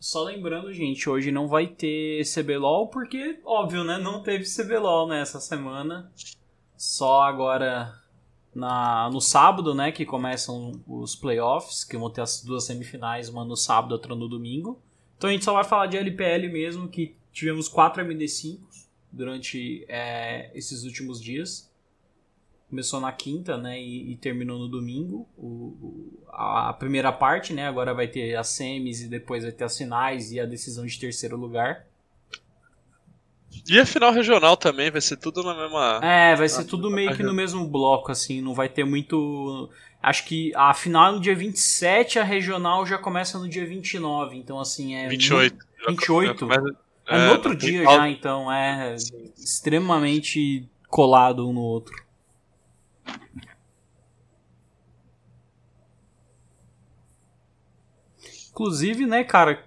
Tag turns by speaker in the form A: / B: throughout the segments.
A: Só lembrando, gente, hoje não vai ter CBLOL porque, óbvio, né? Não teve CBLOL nessa né, semana. Só agora na, no sábado, né? Que começam os playoffs, que vão ter as duas semifinais, uma no sábado, outra no domingo. Então a gente só vai falar de LPL mesmo, que tivemos quatro MD5 durante é, esses últimos dias começou na quinta, né, e, e terminou no domingo. O, o, a, primeira parte, né, agora vai ter as semis e depois vai ter as finais e a decisão de terceiro lugar.
B: E a final regional também, vai ser tudo na mesma.
A: É, vai ser tudo meio que no mesmo bloco, assim, não vai ter muito. Acho que a final é no dia 27, a regional já começa no dia 29, então assim é.
B: 28.
A: 28? Já começa... É, no outro dia já, então é extremamente colado um no outro. Inclusive, né, cara,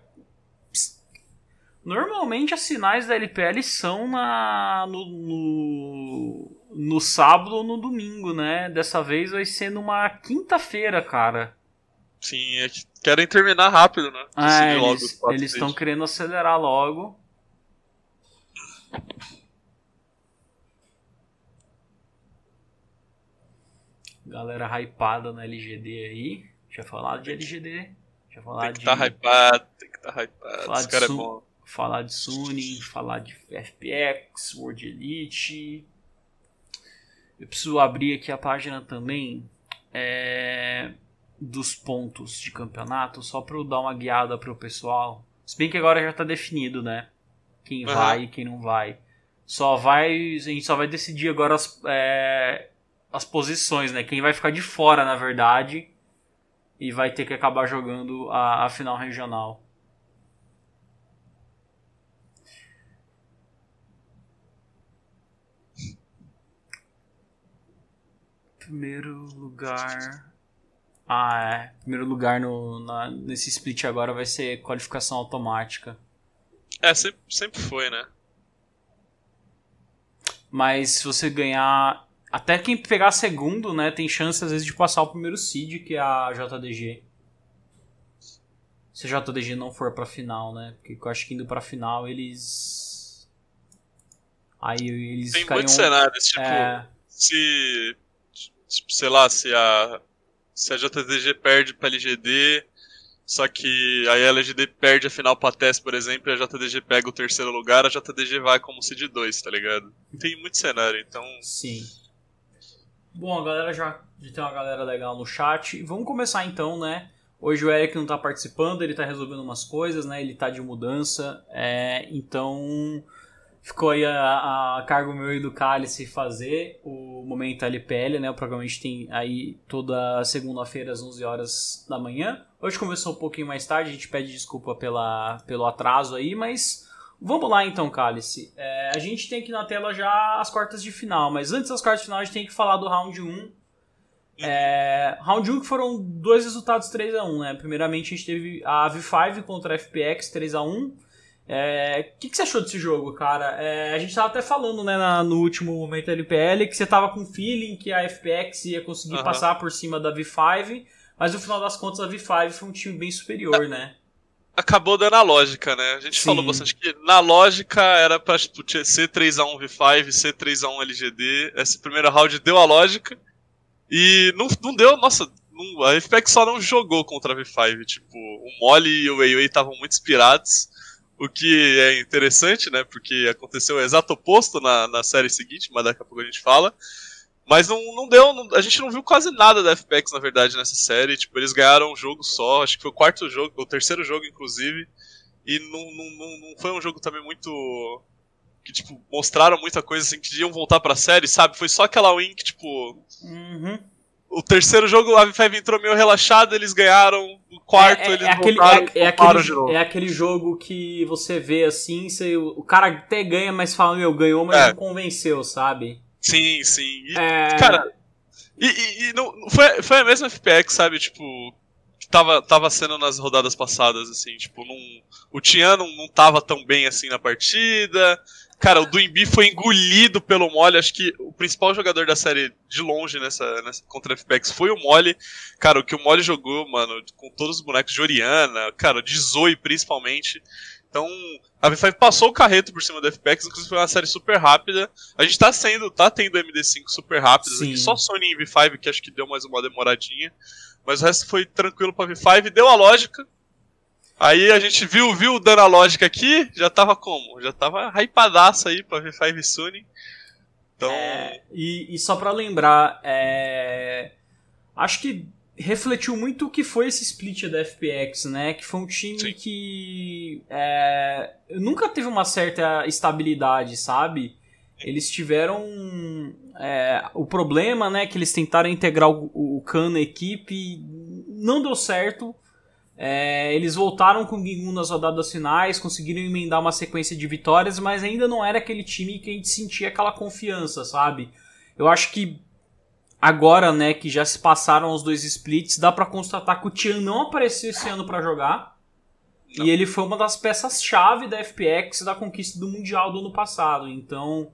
A: Normalmente as sinais da LPL são na, no, no, no, sábado ou no domingo, né? Dessa vez vai ser numa quinta-feira, cara.
B: Sim, é que querem terminar rápido, né?
A: É, eles estão querendo acelerar logo. Galera hypada na LGD aí. Eu falar de LGD. Eu falar
B: tem que
A: de.
B: Tá hypado, tem que tá hypado.
A: Falar
B: Esse cara
A: Su...
B: é bom.
A: Falar de Sunny, falar de FPX, World Elite. Eu preciso abrir aqui a página também é... dos pontos de campeonato, só para eu dar uma guiada pro pessoal. Se bem que agora já tá definido, né? Quem uhum. vai e quem não vai. Só vai. A gente só vai decidir agora as, é, as posições, né? Quem vai ficar de fora, na verdade, e vai ter que acabar jogando a, a final regional. Primeiro lugar. Ah, é. Primeiro lugar no, na, nesse split agora vai ser qualificação automática.
B: É, sempre, sempre foi, né?
A: Mas se você ganhar até quem pegar segundo, né, tem chance às vezes de passar o primeiro seed, que é a JDG. Se a JDG não for pra final, né? Porque eu acho que indo pra final eles. Aí eles
B: Tem ficariam... muitos cenários, tipo, é... se. Tipo, sei lá, se a. Se a JDG perde pra LGD, só que aí a LGD perde a final pra TES, por exemplo, e a JDG pega o terceiro lugar, a JDG vai como seed 2, tá ligado? Tem muito cenário, então.
A: Sim. Bom, a galera já, já tem uma galera legal no chat. Vamos começar então, né? Hoje o Eric não tá participando, ele tá resolvendo umas coisas, né? Ele tá de mudança. É, então ficou aí a, a, cargo meu e do Cálice fazer o momento LPL, né? O programa a gente tem aí toda segunda-feira às 11 horas da manhã. Hoje começou um pouquinho mais tarde, a gente pede desculpa pela, pelo atraso aí, mas Vamos lá então, Cálice. É, a gente tem aqui na tela já as quartas de final, mas antes das quartas de final a gente tem que falar do round 1. É, round 1 que foram dois resultados 3 a 1 né? Primeiramente a gente teve a V5 contra a FPX 3 a 1 é, O que, que, você achou desse jogo, cara? É, a gente tava até falando né, na, no último momento da LPL que você tava com feeling que a FPX ia conseguir uhum. passar por cima da V5, mas no final das contas a V5 foi um time bem superior, né?
B: Acabou dando a lógica, né? A gente Sim. falou bastante que na lógica era pra tipo, ser 3x1 V5, ser 3x1 LGD. Esse primeiro round deu a lógica. E não, não deu, nossa, não, a FPX só não jogou contra a V5. Tipo, o Molly e o Weiwei estavam muito inspirados. O que é interessante, né? Porque aconteceu o exato oposto na, na série seguinte, mas daqui a pouco a gente fala. Mas não, não deu, não, a gente não viu quase nada da FPX, na verdade, nessa série. Tipo, eles ganharam um jogo só, acho que foi o quarto jogo, o terceiro jogo, inclusive. E não, não, não foi um jogo também muito. Que, tipo, mostraram muita coisa assim, que iam voltar pra série, sabe? Foi só aquela win que, tipo.
A: Uhum.
B: O terceiro jogo, a V5 entrou meio relaxado, eles ganharam. O quarto,
A: é, é,
B: eles
A: é aquele,
B: voltaram,
A: é, é aquele, é aquele jogo que você vê assim, você, o cara até ganha, mas fala, meu, ganhou, mas é. não convenceu, sabe?
B: Sim, sim. E, é... Cara, e, e, e, não, foi, foi a mesma FPX, sabe? Tipo, que tava, tava sendo nas rodadas passadas, assim. Tipo, não, o Tian não, não tava tão bem assim na partida. Cara, o Duimbi foi engolido pelo Mole. Acho que o principal jogador da série de longe nessa, nessa contra FPX foi o Mole. Cara, o que o Mole jogou, mano, com todos os bonecos de Oriana, cara, de Zoe principalmente. Então, a V5 passou o carreto por cima da FPX, inclusive foi uma série super rápida. A gente tá sendo, tá tendo MD5 super rápidas aqui, só Sony em V5 que acho que deu mais uma demoradinha. Mas o resto foi tranquilo pra V5, deu a lógica. Aí a gente viu, viu dando a lógica aqui, já tava como? Já tava hypadaço aí pra V5 Sony.
A: Então... É, e, e, só pra lembrar, é... acho que refletiu muito o que foi esse split da FPX, né? Que foi um time Sim. que é, nunca teve uma certa estabilidade, sabe? Eles tiveram é, o problema, né? Que eles tentaram integrar o, o Khan na equipe, não deu certo. É, eles voltaram com o Gingun nas rodadas finais, conseguiram emendar uma sequência de vitórias, mas ainda não era aquele time que a gente sentia aquela confiança, sabe? Eu acho que agora, né, que já se passaram os dois splits, dá para constatar que o Tian não apareceu esse ano para jogar. Não. E ele foi uma das peças-chave da FPX da conquista do Mundial do ano passado. Então,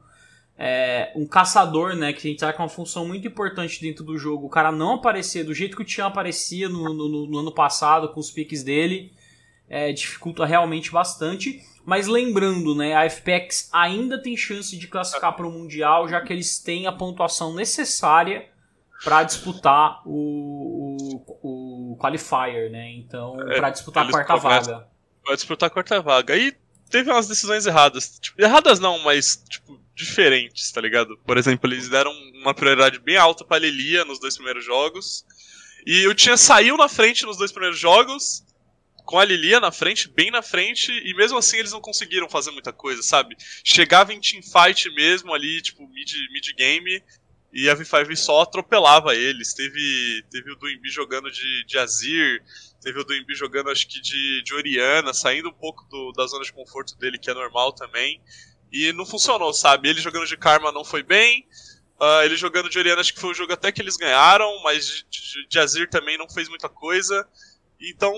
A: é, um caçador, né, que a gente sabe que é uma função muito importante dentro do jogo, o cara não aparecer do jeito que o Tian aparecia no, no, no ano passado, com os piques dele, é, dificulta realmente bastante. Mas lembrando, né, a FPX ainda tem chance de classificar para o Mundial, já que eles têm a pontuação necessária para disputar o, o, o, qualifier, né? Então, é, para disputar a quarta vaga.
B: Para disputar a quarta vaga. E teve umas decisões erradas. Tipo, erradas não, mas tipo, diferentes, tá ligado? Por exemplo, eles deram uma prioridade bem alta pra Lilia nos dois primeiros jogos. E o Tia saiu na frente nos dois primeiros jogos, com a Lilia na frente, bem na frente, e mesmo assim eles não conseguiram fazer muita coisa, sabe? Chegava em teamfight mesmo ali, tipo, mid, mid game, e a V5 só atropelava eles. Teve, teve o Duimbi jogando de, de Azir, teve o Duimbi jogando acho que de, de Oriana, saindo um pouco do, da zona de conforto dele, que é normal também. E não funcionou, sabe? Ele jogando de Karma não foi bem. Uh, ele jogando de Oriana, acho que foi um jogo até que eles ganharam, mas de, de, de Azir também não fez muita coisa. Então,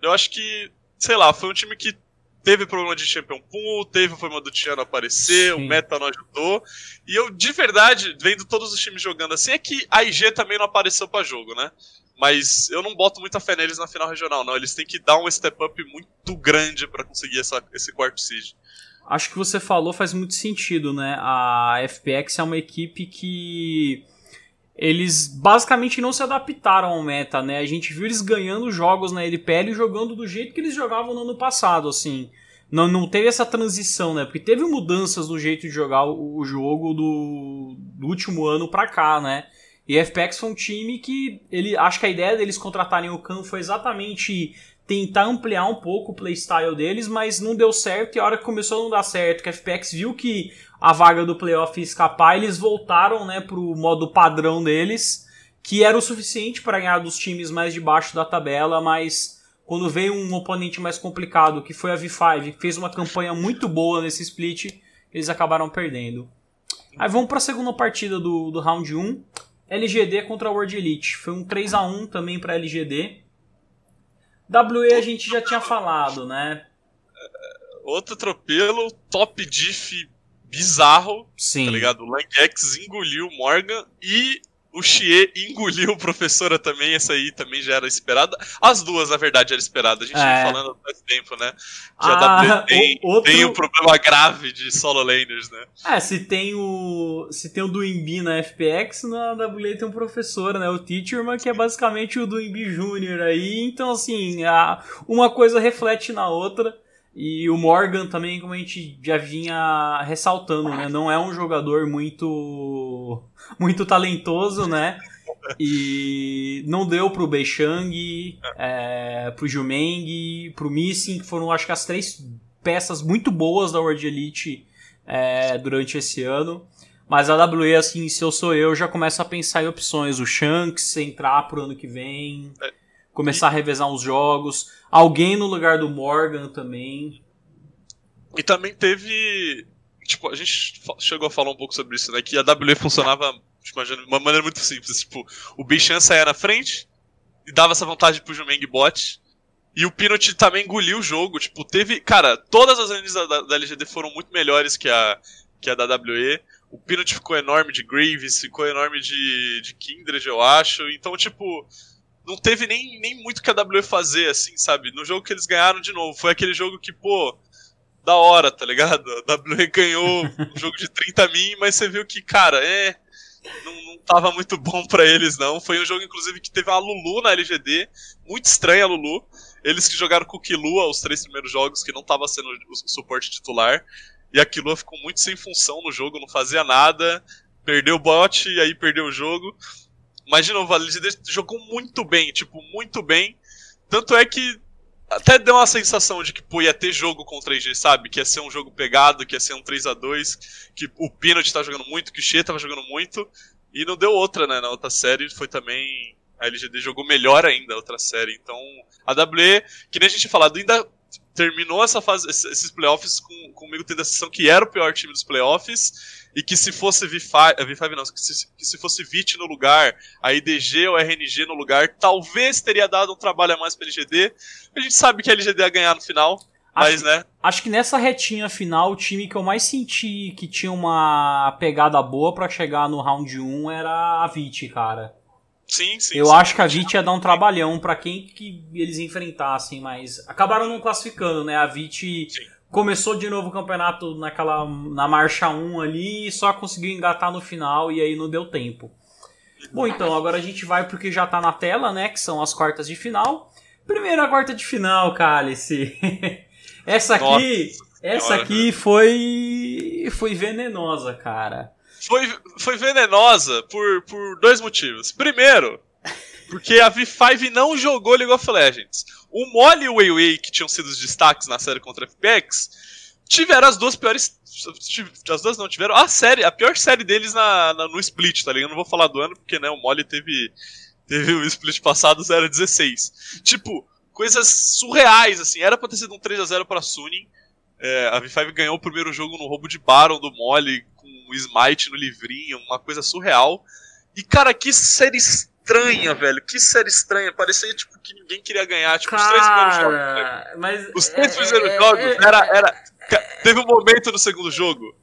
B: eu acho que, sei lá, foi um time que teve problema de Champion Pool, teve o problema do Tiano aparecer, Sim. o meta não ajudou. E eu, de verdade, vendo todos os times jogando assim, é que a IG também não apareceu para jogo, né? Mas eu não boto muita fé neles na final regional, não. Eles têm que dar um step up muito grande para conseguir essa, esse quarto seed.
A: Acho que você falou faz muito sentido, né? A FPX é uma equipe que eles basicamente não se adaptaram ao meta, né? A gente viu eles ganhando jogos na LPL e jogando do jeito que eles jogavam no ano passado, assim. Não, não teve essa transição, né? Porque teve mudanças no jeito de jogar o, o jogo do, do, último ano pra cá, né? E a FPX foi um time que ele acho que a ideia deles contratarem o Khan foi exatamente tentar ampliar um pouco o playstyle deles, mas não deu certo. E a hora que começou a não dar certo, que a FPX viu que a vaga do playoff escapar, eles voltaram né, pro modo padrão deles, que era o suficiente para ganhar dos times mais de baixo da tabela, mas quando veio um oponente mais complicado, que foi a V5, que fez uma campanha muito boa nesse split, eles acabaram perdendo. Aí vamos para a segunda partida do, do round 1. LGD contra World Elite. Foi um 3 a 1 também para LGD. WE a gente já tinha falado, né?
B: Outro atropelo, top diff bizarro.
A: Sim.
B: Tá ligado? O Langex engoliu o Morgan e o Xie engoliu o professora também, essa aí também já era esperada. As duas, na verdade, era esperada. A gente é. falando faz tempo, né? Já ah, tem, outro... tem um problema grave de solo laners, né?
A: É, se tem o. Se tem o Duimbi na FPX, na WA tem um professor, né? O Teacherman, que é basicamente o Duimbi Júnior aí. Então, assim, a... uma coisa reflete na outra. E o Morgan também, como a gente já vinha ressaltando, né? Não é um jogador muito muito talentoso, né? E não deu pro Beixang, é, pro Jumeng, pro Missing, que foram acho que as três peças muito boas da World Elite é, durante esse ano. Mas a WE, assim, se eu sou eu, já começo a pensar em opções. O Shanks entrar pro ano que vem, é. Começar a revezar uns jogos. Alguém no lugar do Morgan também.
B: E também teve. Tipo, a gente chegou a falar um pouco sobre isso, né? Que a WE funcionava tipo, de uma maneira muito simples. Tipo, o Bichan saía na frente e dava essa vantagem pro Jumeng bot. E o Pinot também engoliu o jogo. Tipo, teve. Cara, todas as lanes da, da, LGD foram muito melhores que a, que a da WE. O Pinot ficou enorme de Graves, ficou enorme de, de Kindred, eu acho. Então, tipo, não teve nem, nem muito que a WE fazer, assim, sabe? No jogo que eles ganharam de novo. Foi aquele jogo que, pô, da hora, tá ligado? A WE ganhou um jogo de 30 min, mas você viu que, cara, é. Não, não tava muito bom para eles, não. Foi um jogo, inclusive, que teve a Lulu na LGD. Muito estranha a Lulu. Eles que jogaram com o Kilua os três primeiros jogos, que não tava sendo o suporte titular. E a Kilua ficou muito sem função no jogo, não fazia nada. Perdeu o bot aí perdeu o jogo. Mas, de novo, a LGD jogou muito bem, tipo, muito bem. Tanto é que até deu uma sensação de que pô, ia ter jogo com 3G, sabe? Que ia ser um jogo pegado, que ia ser um 3 a 2 que o Pinot tá jogando muito, que o Xie tava jogando muito. E não deu outra, né? Na outra série foi também. A LGD jogou melhor ainda a outra série. Então, a WE, que nem a gente falado, ainda terminou essa fase, esses playoffs com, comigo tendo a sensação que era o pior time dos playoffs e que se fosse V5, eh, V5 não, que se, que se fosse VIT no lugar, a IDG ou a RNG no lugar, talvez teria dado um trabalho a mais pra LGD. A gente sabe que a LGD ia ganhar no final,
A: acho,
B: mas né.
A: Acho que nessa retinha final, o time que eu mais senti que tinha uma pegada boa para chegar no round 1 era a VIT, cara.
B: Sim, sim.
A: Eu
B: sim,
A: acho que a VIT ia dar um trabalhão para quem que eles enfrentassem, mas acabaram não classificando, né? A VIT sim começou de novo o campeonato naquela na marcha 1 ali e só conseguiu engatar no final e aí não deu tempo. Bom, então agora a gente vai porque já tá na tela, né, que são as quartas de final. Primeira quarta de final, Cálice. essa aqui, Nossa, essa aqui foi foi venenosa, cara.
B: Foi, foi venenosa por, por dois motivos. Primeiro, porque a V5 não jogou League of Legends. O Molly e o Weiwei, que tinham sido os destaques na série contra a FPX, tiveram as duas piores. As duas não tiveram. A série, a pior série deles na, na no split, tá ligado? Eu não vou falar do ano, porque né, o Molly teve. Teve o split passado 0-16. Tipo, coisas surreais, assim. Era pra ter sido um 3x0 pra Suning. É, a V5 ganhou o primeiro jogo no roubo de Baron do Molly, o Smite no livrinho, uma coisa surreal. E, cara, que série estranha, velho. Que série estranha. Parecia, tipo, que ninguém queria ganhar. Tipo,
A: Cara,
B: os três primeiros jogos. Né?
A: Mas
B: os três é, primeiros é, jogos é, era, era. Teve um momento no segundo jogo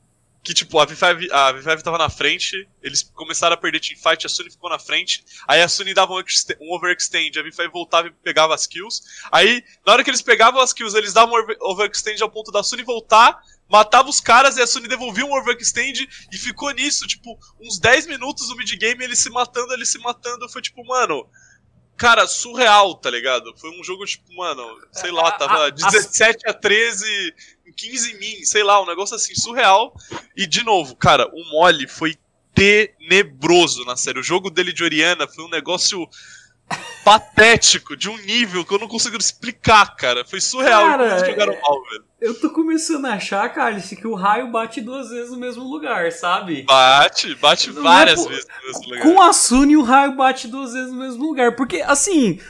B: que, tipo, a V5, a V5 tava na frente, eles começaram a perder teamfight, a Sunny ficou na frente, aí a Sunny dava um, um overextend, a V5 voltava e pegava as kills, aí, na hora que eles pegavam as kills, eles davam um overextend ao ponto da Sunny voltar, matava os caras e a Sony devolvia um overextend e ficou nisso, tipo, uns 10 minutos no mid-game, ele se matando, ele se matando, foi tipo, mano, cara, surreal, tá ligado? Foi um jogo, tipo, mano, sei lá, tava 17 a 13, 15 em mim, sei lá, um negócio assim, surreal. E, de novo, cara, o Mole foi tenebroso na série. O jogo dele de Oriana foi um negócio patético, de um nível que eu não consigo explicar, cara. Foi surreal
A: cara,
B: eles jogaram mal, velho.
A: Eu tô começando a achar, Cálice, que o raio bate duas vezes no mesmo lugar, sabe?
B: Bate, bate não várias é por... vezes no mesmo lugar.
A: Com a Suni, o raio bate duas vezes no mesmo lugar. Porque, assim,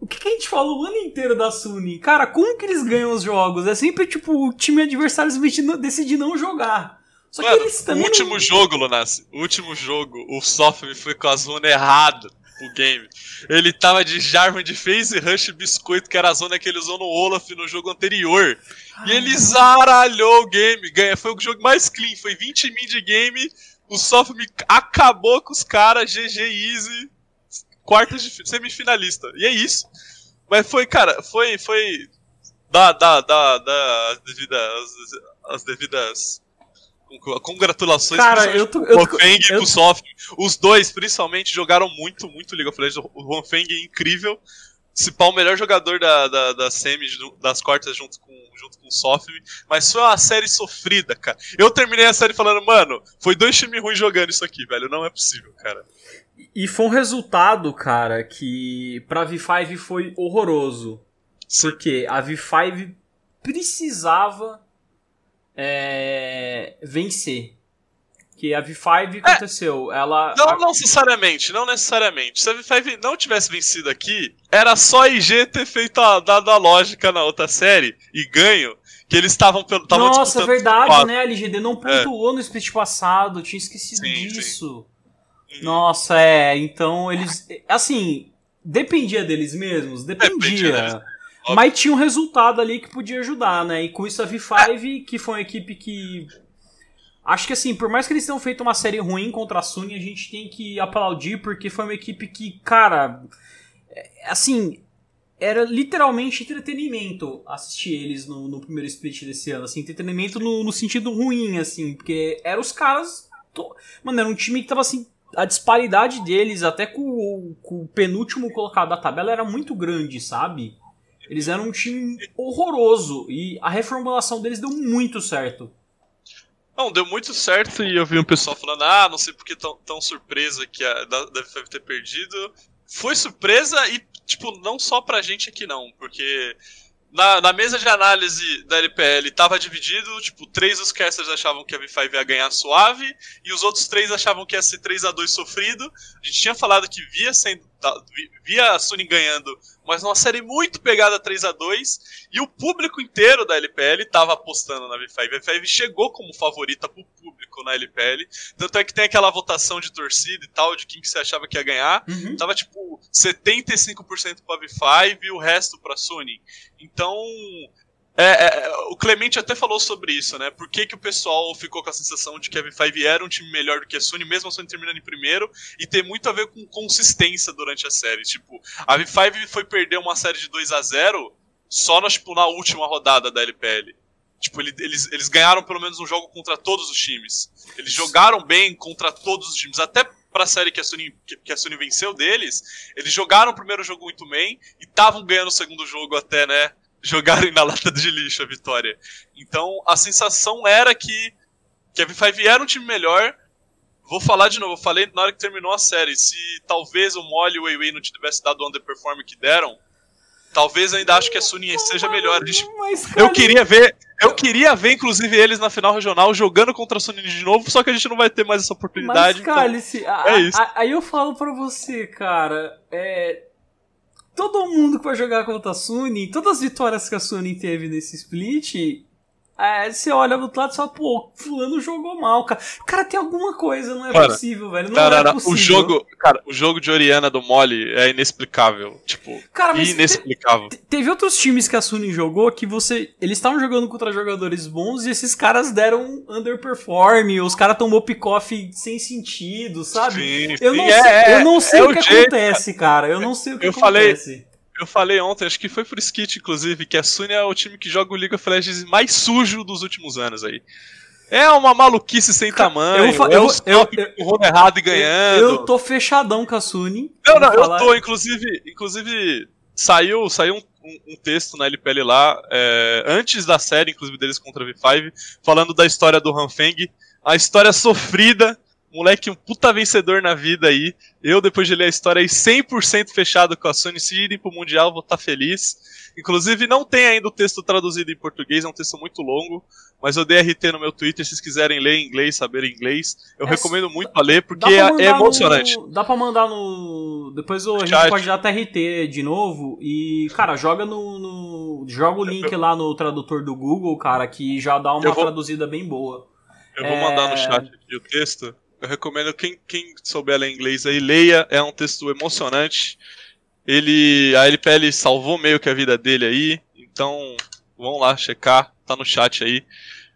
A: o que, que, a gente fala o ano inteiro da Suni? Cara, como que eles ganham os jogos? É sempre, tipo, o time adversário decidir não jogar. Só
B: Mano,
A: que eles também.
B: O último
A: não...
B: jogo, Lunas, o último jogo, o Software foi com a zona errada o game. Ele tava de Jarvan de Phase Rush Biscoito, que era a zona que ele usou no Olaf no jogo anterior. E ele zaralhou o game. Ganha, foi o jogo mais clean, foi 20 mid game. O Softme acabou com os caras, GG Easy, quartas de semifinalista. E é isso. Mas foi, cara, foi. foi da, da, da, da as devidas. As devidas Congratulações
A: Cara, eu tô, eu
B: tô, Feng e o Soft. Os dois, principalmente, jogaram muito, muito League of Legends. O Juan Feng é incrível. Se pá, o melhor jogador da, da, da semi, das quartas junto com, junto com o Soft. Mas foi uma série sofrida, cara. Eu terminei a série falando, mano, foi dois times ruins jogando isso aqui, velho. Não é possível, cara.
A: E foi um resultado, cara, que pra V5 foi horroroso. Sim. Porque a V5 precisava é, vencer. Que a V5 é, aconteceu. Ela.
B: Não, não necessariamente, não necessariamente. Se a V5 não tivesse vencido aqui, era só a IG ter feito a, dado a lógica na outra série e ganho. Que eles estavam pelo.
A: Nossa, verdade, né? A LGD não pontuou é. no split passado, tinha esquecido sim, disso. Sim. Nossa, é. Então eles. Assim, dependia deles mesmos? Dependia. dependia Mas tinha um resultado ali que podia ajudar, né? E com isso a V5, que foi uma equipe que. Acho que assim, por mais que eles tenham feito uma série ruim contra a Sony, a gente tem que aplaudir, porque foi uma equipe que, cara. É, assim, era literalmente entretenimento assistir eles no, no primeiro split desse ano. Assim, entretenimento no, no sentido ruim, assim, porque eram os caras. To... Mano, era um time que tava assim. A disparidade deles, até com, com o penúltimo colocado da tabela, era muito grande, sabe? Eles eram um time horroroso e a reformulação deles deu muito certo.
B: Não, deu muito certo e eu vi um pessoal falando, ah, não sei porque tão, tão surpresa que a, deve ter perdido. Foi surpresa e, tipo, não só pra gente aqui não, porque na, na mesa de análise da LPL tava dividido, tipo, três dos casters achavam que a V5 ia ganhar suave e os outros três achavam que ia ser 3 a 2 sofrido. A gente tinha falado que via sendo via a Sony ganhando mas numa série muito pegada 3 a 2 e o público inteiro da LPL estava apostando na V5. A V5 chegou como favorita pro público na LPL, tanto é que tem aquela votação de torcida e tal, de quem que você achava que ia ganhar, uhum. tava tipo 75% pra V5 e o resto pra Sony. Então, é, é, o Clemente até falou sobre isso, né? Por que, que o pessoal ficou com a sensação de que a V5 era um time melhor do que a Sony, mesmo a Sony terminando em primeiro, e tem muito a ver com consistência durante a série. Tipo, a V5 foi perder uma série de 2 a 0 só na, tipo, na última rodada da LPL. Tipo, eles, eles ganharam pelo menos um jogo contra todos os times. Eles jogaram bem contra todos os times. Até pra série que a Sony, que a Sony venceu deles, eles jogaram o primeiro jogo muito bem e estavam ganhando o segundo jogo até, né? Jogarem na lata de lixo a vitória. Então a sensação era que, a V5 era um time melhor. Vou falar de novo, eu falei na hora que terminou a série. Se talvez o Molly e o Weiwei não tivesse dado o underperform que deram, talvez ainda acho que a Suni seja melhor. Eu queria ver, eu queria ver inclusive eles na final regional jogando contra a Suni de novo, só que a gente não vai ter mais essa oportunidade.
A: Mas, Cálice, então, é isso. aí eu falo para você, cara, é, todo mundo que vai jogar contra a Suni, todas as vitórias que a Suni teve nesse split, é, você olha do outro lado e fala, pô, fulano jogou mal, cara. Cara, tem alguma coisa, não é cara, possível, velho. Não, cara, é possível.
B: O jogo, cara, o jogo de Oriana do Mole é inexplicável. Tipo, cara, inexplicável.
A: Te, teve outros times que a Suni jogou que você. Eles estavam jogando contra jogadores bons e esses caras deram underperform, os caras tomou pick-off sem sentido, sabe? Sim, eu, sim, não é, sei, eu não sei é o que jeito, acontece, cara. Eu não sei o que eu acontece.
B: Falei, eu falei ontem, acho que foi por skit, inclusive, que a Sony é o time que joga o League of Legends mais sujo dos últimos anos aí. É uma maluquice sem tamanho. Eu, é eu, eu, eu, errado e ganhando.
A: Eu tô fechadão com a Suni.
B: Não, não, eu tô, inclusive, inclusive saiu, saiu um, um, um texto na LPL lá, é, antes da série, inclusive, deles contra a V5, falando da história do Hanfeng, a história sofrida moleque um puta vencedor na vida aí. Eu, depois de ler a história aí, 100% fechado com a Sony. Se irem pro Mundial, vou estar tá feliz. Inclusive, não tem ainda o texto traduzido em português, é um texto muito longo. Mas eu dei RT no meu Twitter, se vocês quiserem ler em inglês, saber inglês. Eu é, recomendo muito pra ler, porque é, é, emocionante.
A: No, dá pra mandar no. Depois a gente pode dar até RT de novo. E, cara, joga no. no... Joga o link eu, lá no tradutor do Google, cara, que já dá uma vou, traduzida bem boa.
B: Eu vou mandar no é, chat aqui o texto. Eu recomendo quem, quem souber ler inglês aí, leia. É um texto emocionante. Ele. A LPL salvou meio que a vida dele aí. Então, vão lá checar. Tá no chat aí.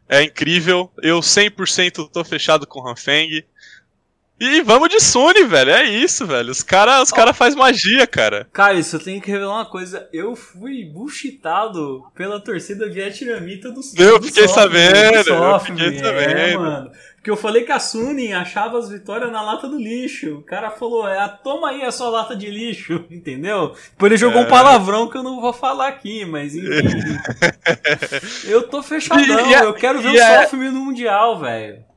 B: É incrível. Eu 100% tô fechado com o Hanfeng. E vamos de Sony, velho. É isso, velho. Os caras os cara faz magia, cara.
A: Cara, isso eu tenho que revelar uma coisa. Eu fui bullshitado pela torcida vietnamita do
B: Eu do fiquei soft, sabendo. eu fiquei sabendo. É, mano.
A: Porque eu falei que a Sunin achava as vitórias na lata do lixo. O cara falou, é, toma aí a sua lata de lixo, entendeu? Depois ele jogou é. um palavrão que eu não vou falar aqui, mas enfim. eu tô fechadão, e, e, eu quero ver o é... Sofme no Mundial, velho.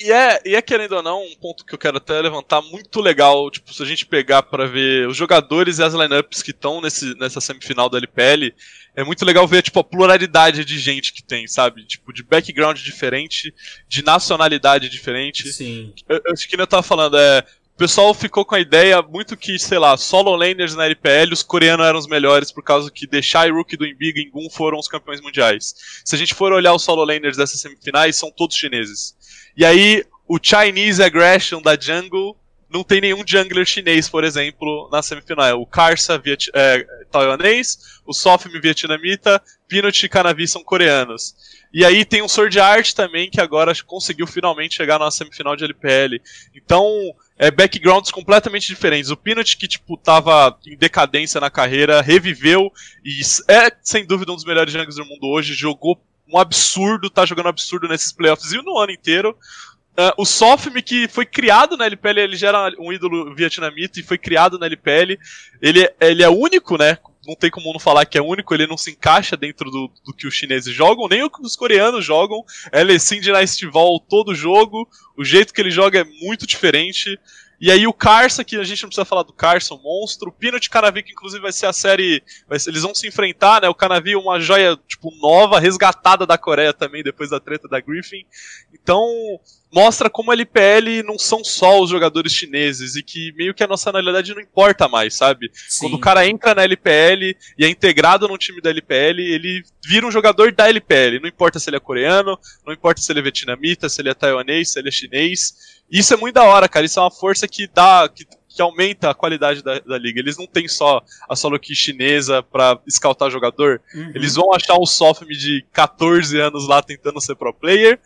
B: E é, e é, querendo ou não, um ponto que eu quero até levantar muito legal, tipo, se a gente pegar para ver os jogadores e as lineups que estão nessa semifinal da LPL, é muito legal ver, tipo, a pluralidade de gente que tem, sabe? Tipo, de background diferente, de nacionalidade diferente.
A: Sim.
B: Eu, acho que eu tava falando, é. O pessoal ficou com a ideia muito que, sei lá, solo laners na LPL, os coreanos eram os melhores por causa que Deixai e Rookie do Imbiga e Gun foram os campeões mundiais. Se a gente for olhar os solo laners dessas semifinais, são todos chineses. E aí, o Chinese Aggression da Jungle não tem nenhum jungler chinês, por exemplo, na semifinal. É o Karsa viet é, taiwanês, o Sofim vietnamita, Peanut e Canavi são coreanos. E aí tem o Sword Art também, que agora conseguiu finalmente chegar na semifinal de LPL. Então, é backgrounds completamente diferentes. O Peanut, que, tipo, tava em decadência na carreira, reviveu e é, sem dúvida, um dos melhores junglers do mundo hoje. Jogou um absurdo, tá jogando absurdo nesses playoffs e no ano inteiro. Uh, o Sofme, que foi criado na LPL, ele já era um ídolo vietnamita e foi criado na LPL. Ele, ele é único, né? Não tem como não falar que é único, ele não se encaixa dentro do, do que os chineses jogam, nem o que os coreanos jogam. Ele é sim de Estival todo jogo, o jeito que ele joga é muito diferente. E aí o Carson, que a gente não precisa falar do Carson, monstro. O Peanut e Canavi, que inclusive vai ser a série. Ser, eles vão se enfrentar, né? O Canavi é uma joia, tipo, nova, resgatada da Coreia também, depois da treta da Griffin. Então, mostra como a LPL não são só os jogadores chineses e que meio que a nacionalidade não importa mais, sabe? Sim. Quando o cara entra na LPL e é integrado no time da LPL, ele vira um jogador da LPL. Não importa se ele é coreano, não importa se ele é vietnamita, se ele é taiwanês, se ele é chinês. Isso é muito da hora, cara. Isso é uma força que dá. Que, que aumenta a qualidade da, da, liga. Eles não têm só a solo key chinesa pra scoutar jogador. Uhum. Eles vão achar o Sofme de 14 anos lá tentando ser pro player.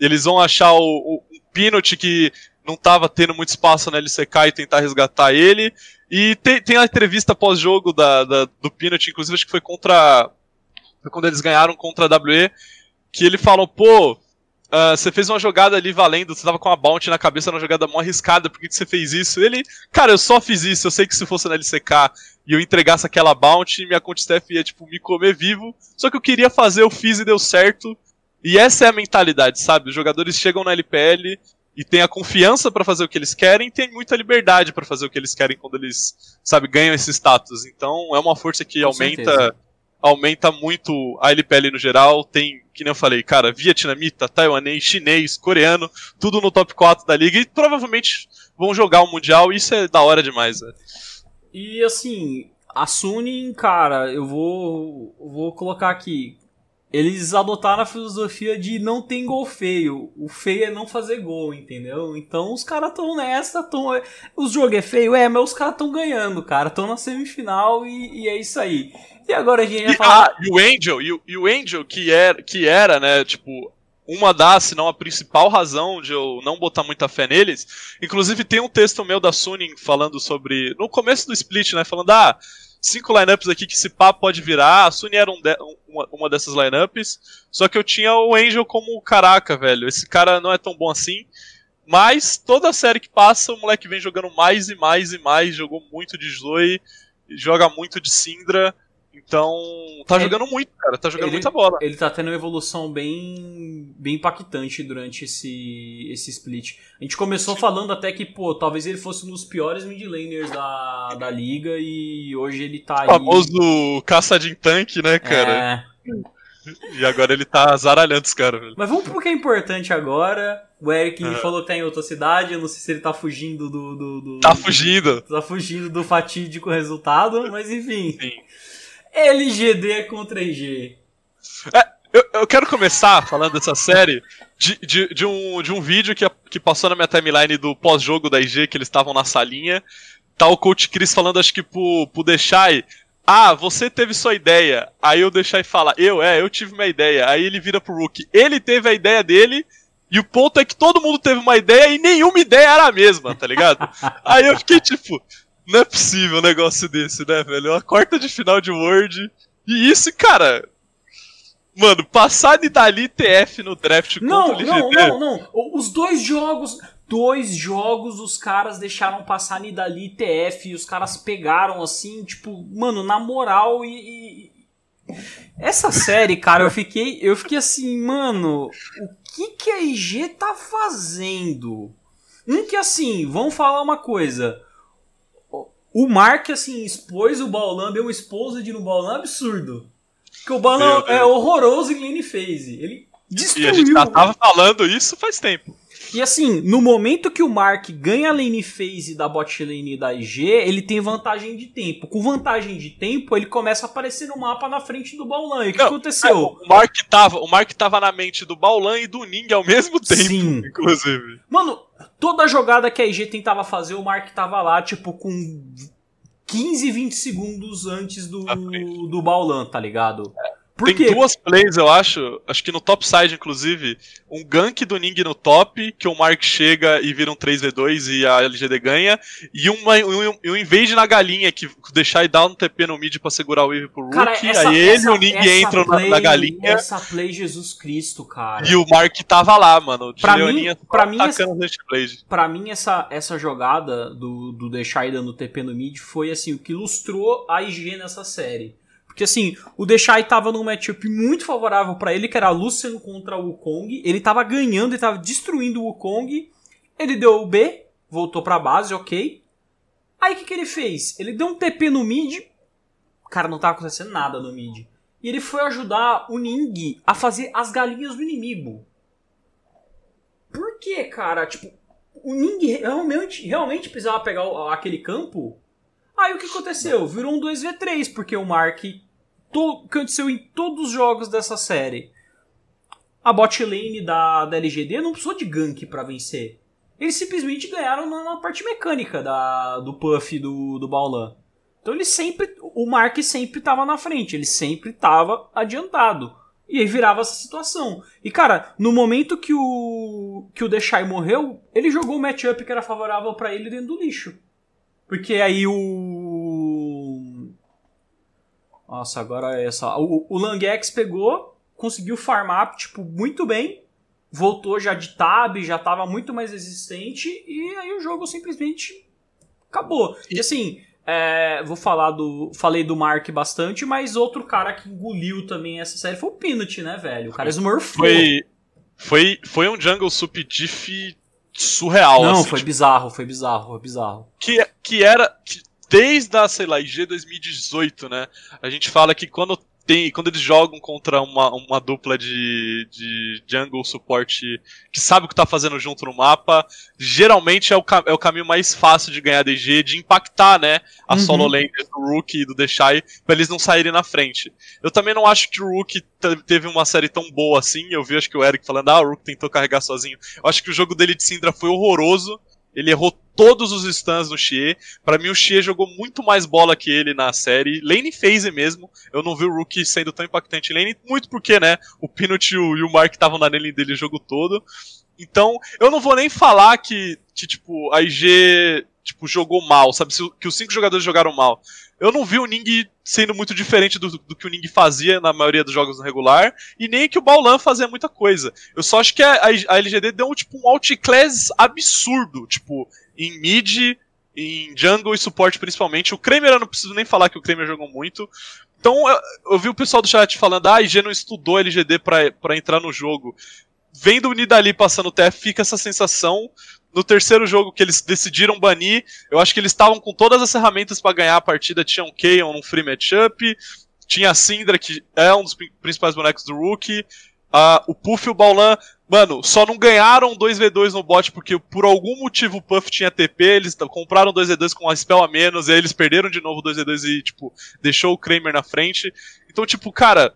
B: Eles vão achar o, o, Pinot que não tava tendo muito espaço na LCK e tentar resgatar ele. E tem, tem a entrevista pós-jogo da, da, do Pinot, inclusive acho que foi contra. Foi quando eles ganharam contra a WE, que ele falou, pô, Uh, você fez uma jogada ali valendo, você tava com a bounty na cabeça uma jogada mó arriscada, por que, que você fez isso? Ele, cara, eu só fiz isso, eu sei que se fosse na LCK e eu entregasse aquela bounty, minha Contestef ia, tipo, me comer vivo, só que eu queria fazer, eu fiz e deu certo. E essa é a mentalidade, sabe? Os jogadores chegam na LPL e têm a confiança para fazer o que eles querem, e têm muita liberdade para fazer o que eles querem quando eles, sabe, ganham esse status. Então é uma força que com aumenta certeza aumenta muito a LPL no geral. Tem, que nem eu falei, cara, vietnamita, taiwanês, chinês, coreano, tudo no top 4 da liga e provavelmente vão jogar o Mundial. E isso é da hora demais, né?
A: E assim, a Suning, cara, eu vou, vou colocar aqui. Eles adotaram a filosofia de não tem gol feio. O feio é não fazer gol, entendeu? Então os caras estão nessa, tão... os jogos é feio, é, mas os caras estão ganhando, cara. Estão na semifinal e, e é isso aí. E agora a gente vai falar.
B: Ah, e o Angel, e o, e o Angel, que era, que era, né, tipo, uma das, se não a principal razão de eu não botar muita fé neles. Inclusive tem um texto meu da Suning falando sobre. No começo do split, né? Falando, ah, cinco lineups aqui que esse pá pode virar. A Suning era um de, uma, uma dessas lineups. Só que eu tinha o Angel como caraca, velho. Esse cara não é tão bom assim. Mas toda série que passa, o moleque vem jogando mais e mais e mais. Jogou muito de Zoe, joga muito de Syndra. Então, tá ele, jogando muito, cara. Tá jogando
A: ele,
B: muita bola.
A: Ele tá tendo uma evolução bem, bem impactante durante esse, esse split. A gente começou Sim. falando até que, pô, talvez ele fosse um dos piores mid laners da, da liga e hoje ele tá aí.
B: O famoso caça de tanque, né, cara? É. E agora ele tá zaralhando os caras, velho.
A: Mas vamos pro que é importante agora. O Eric falou que tá em outra cidade, eu não sei se ele tá fugindo do. do, do
B: tá fugindo!
A: Tá fugindo do fatídico resultado, mas enfim. Sim. LGD contra IG.
B: É, eu, eu, quero começar falando dessa série de, de, de, um, de um vídeo que, que passou na minha timeline do pós-jogo da IG, que eles estavam na salinha. Tá o coach Chris falando, acho que pro, pro Deixai. Ah, você teve sua ideia. Aí o Deixai fala, eu, é, eu tive minha ideia. Aí ele vira pro Rook. Ele teve a ideia dele. E o ponto é que todo mundo teve uma ideia e nenhuma ideia era a mesma, tá ligado? Aí eu fiquei tipo, não é possível um negócio desse, né, velho? Uma quarta de final de World. E isso, cara. Mano, passar de dali TF no draft
A: não, contra o LGD. Não, não, não. Os dois jogos. Dois jogos os caras deixaram passar Nidali TF e os caras pegaram assim, tipo, mano, na moral e, e. Essa série, cara, eu fiquei, eu fiquei assim, mano, o que que a IG tá fazendo? Um que assim, vamos falar uma coisa. O Mark, assim, expôs o Baulam, deu um exposed no Baulam absurdo. Que o Baulam é horroroso em lane phase. Ele destruiu. E a
B: gente já tava falando isso faz tempo.
A: E assim, no momento que o Mark ganha a lane phase da bot lane da IG, ele tem vantagem de tempo. Com vantagem de tempo, ele começa a aparecer no mapa na frente do Baulan. E o que aconteceu?
B: É, o Mark, tava, o Mark tava na mente do Baulan e do Ning ao mesmo tempo, Sim. inclusive.
A: Mano, toda jogada que a IG tentava fazer, o Mark tava lá, tipo, com 15, 20 segundos antes do, do Baulan, tá ligado?
B: É. Por Tem quê? duas plays, eu acho, acho que no top side, inclusive, um gank do Ning no top, que o Mark chega e vira um 3v2 e a LGD ganha, e uma, um, um invade na galinha, que deixar e dar um TP no mid pra segurar o Eve pro Rook, cara, essa, aí ele e o Ning entram play, na, galinha.
A: Essa play Jesus Cristo, cara.
B: E o Mark tava lá, mano.
A: Pra mim, pra mim, essa, pra mim essa, essa jogada do, do deixar e dando TP no mid foi assim, o que ilustrou a IG nessa série. Porque assim, o Deshai tava num matchup muito favorável para ele, que era Lucian contra o Wukong. Ele tava ganhando, ele tava destruindo o Wukong. Ele deu o B, voltou pra base, ok. Aí o que, que ele fez? Ele deu um TP no mid. Cara, não tava acontecendo nada no mid. E ele foi ajudar o Ning a fazer as galinhas do inimigo. Por que, cara? Tipo, o Ning realmente, realmente precisava pegar aquele campo? Aí o que aconteceu? Virou um 2v3, porque o Mark to, aconteceu em todos os jogos dessa série. A bot lane da, da LGD não precisou de gank para vencer. Eles simplesmente ganharam na, na, parte mecânica da, do Puff do, do Baolan. Então ele sempre. O Mark sempre estava na frente, ele sempre estava adiantado. E aí virava essa situação. E cara, no momento que o que o Deshai morreu, ele jogou o matchup que era favorável para ele dentro do lixo. Porque aí o nossa, agora é só. O, o Langex pegou, conseguiu farmar, tipo, muito bem. Voltou já de tab, já tava muito mais resistente. E aí o jogo simplesmente acabou. E assim, é, vou falar do. Falei do Mark bastante, mas outro cara que engoliu também essa série foi o Peanut, né, velho? O cara smurfou.
B: Foi, foi, foi um jungle sup diff surreal.
A: Não, assim, foi tipo, bizarro, foi bizarro, foi bizarro.
B: Que, que era. Que desde a, sei lá, IG 2018, né? A gente fala que quando tem, quando eles jogam contra uma, uma dupla de, de jungle suporte que sabe o que tá fazendo junto no mapa, geralmente é o, é o caminho mais fácil de ganhar DG, de impactar, né, a uhum. solo lane do Rook e do Deshai, pra eles não saírem na frente. Eu também não acho que o Rook teve uma série tão boa assim, eu vi acho que o Eric falando, ah, o Rook tentou carregar sozinho. Eu acho que o jogo dele de Syndra foi horroroso, ele errou todos os stuns no Xie. Para mim, o Xie jogou muito mais bola que ele na série. Lane phase mesmo. Eu não vi o Rookie sendo tão impactante em lane, muito porque, né, o Peanut e o, Mark estavam na lane dele o jogo todo. Então, eu não vou nem falar que, que tipo, a IG tipo, jogou mal, sabe? Que os cinco jogadores jogaram mal. Eu não vi o Ning sendo muito diferente do, do, que o Ning fazia na maioria dos jogos no regular, e nem que o Baulan fazia muita coisa. Eu só acho que a, a LGD deu tipo, um outclass absurdo, tipo, em mid, em jungle e suporte principalmente. O Kramer eu não preciso nem falar que o Kramer jogou muito. Então eu, eu vi o pessoal do chat falando, ah, a IG não estudou LGD pra entrar no jogo. Vendo o Nidali passando o TF, fica essa sensação no terceiro jogo que eles decidiram banir, eu acho que eles estavam com todas as ferramentas para ganhar a partida. Tinha um Kaon num free matchup, tinha a Syndra, que é um dos principais bonecos do Rookie, uh, o Puff e o Baulan. Mano, só não ganharam 2v2 no bot porque por algum motivo o Puff tinha TP, eles compraram 2v2 com uma spell a menos, e aí eles perderam de novo 2v2 e, tipo, deixou o Kramer na frente. Então, tipo, cara,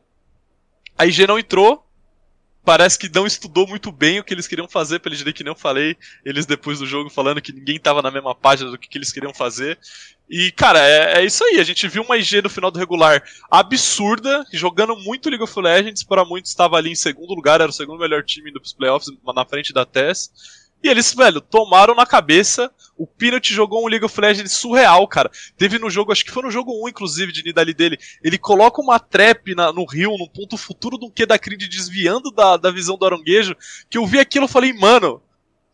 B: a IG não entrou, parece que não estudou muito bem o que eles queriam fazer, pelo jeito que eu falei, eles depois do jogo falando que ninguém tava na mesma página do que, que eles queriam fazer. E, cara, é, é, isso aí, a gente viu uma IG no final do regular absurda, jogando muito League of Legends, para muitos estava ali em segundo lugar, era o segundo melhor time dos playoffs, na frente da TES. E eles, velho, tomaram na cabeça. O Peanut jogou um League of Legends surreal, cara. Teve no jogo, acho que foi no jogo 1, inclusive, de Nidali dele. Ele coloca uma trap na, no rio, num ponto futuro do que da Creed desviando da, da visão do aranguejo. Que eu vi aquilo e falei, mano,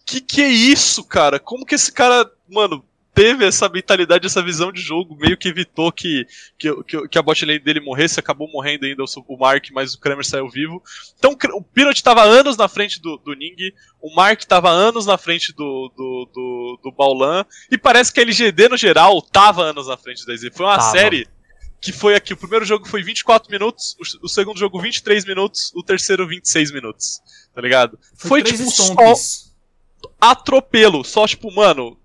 B: que que é isso, cara? Como que esse cara, mano, teve essa mentalidade, essa visão de jogo, meio que evitou que, que, que, que a bot lane dele morresse, acabou morrendo ainda o, Mark, mas o Kramer saiu vivo. Então o Peanut estava anos na frente do, do Ning, o Mark estava anos na frente do, do, do, do Baulan, e parece que a LGD no geral tava anos na frente da Z. Foi uma tava. série que foi aqui, o primeiro jogo foi 24 minutos, o, o, segundo jogo 23 minutos, o terceiro 26 minutos, tá ligado?
A: Foi, foi tipo só
B: atropelo. Só, tipo, mano,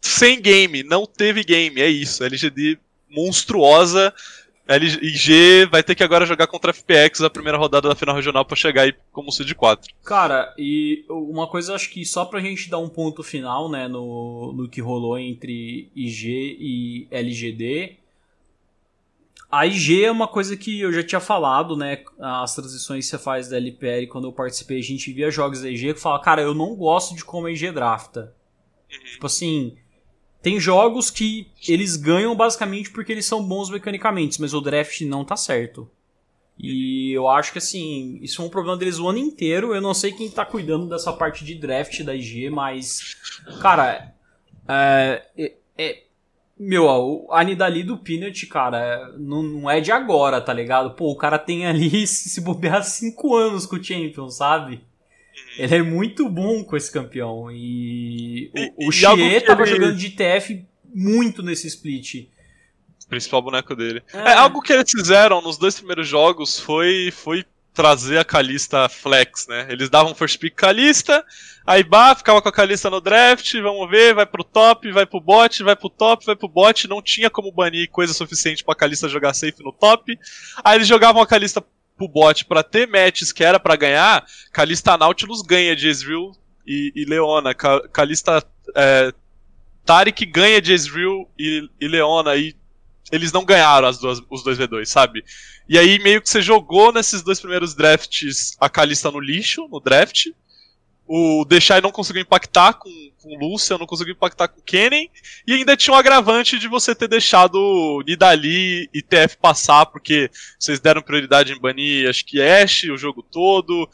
B: sem game, não teve game, é isso. LGD monstruosa. LG vai ter que agora jogar contra FPX a primeira rodada da final regional para chegar aí como seed 4.
A: Cara, e uma coisa acho que só pra gente dar um ponto final, né, no, no que rolou entre IG e LGD. A IG é uma coisa que eu já tinha falado, né? As transições que você faz da LPL, quando eu participei, a gente via jogos da IG que fala, cara, eu não gosto de como a IG drafta. Uhum. Tipo assim, tem jogos que eles ganham basicamente porque eles são bons mecanicamente, mas o draft não tá certo. E eu acho que assim, isso é um problema deles o ano inteiro. Eu não sei quem tá cuidando dessa parte de draft da IG, mas. Cara, é. é, é meu, a Nidali do Peanut, cara, não, não, é de agora, tá ligado? Pô, o cara tem ali, se bobear, 5 anos com o Champion, sabe? Ele é muito bom com esse campeão. E, e o, o Xie tava ele... jogando de TF muito nesse split.
B: Principal boneco dele. É. é. algo que eles fizeram nos dois primeiros jogos foi, foi trazer a Kalista flex, né? Eles davam first pick Kalista, aí bah, ficava com a Kalista no draft, vamos ver, vai pro top, vai pro bot, vai pro top, vai pro bot, não tinha como banir coisa suficiente pra Kalista jogar safe no top. Aí eles jogavam a Kalista pro bot para ter matches que era para ganhar, Kalista Nautilus ganha de Ezreal e, e Leona. Kalista é, Tarik ganha de Ezreal e, e Leona. E eles não ganharam as duas, os dois V2, sabe? E aí meio que você jogou nesses dois primeiros drafts a Kalista no lixo, no draft. O Deixai não conseguiu impactar com, com Lucian, não conseguiu impactar com Kennen. E ainda tinha um agravante de você ter deixado Nidali e TF passar, porque vocês deram prioridade em banir, acho que Ashe o jogo todo.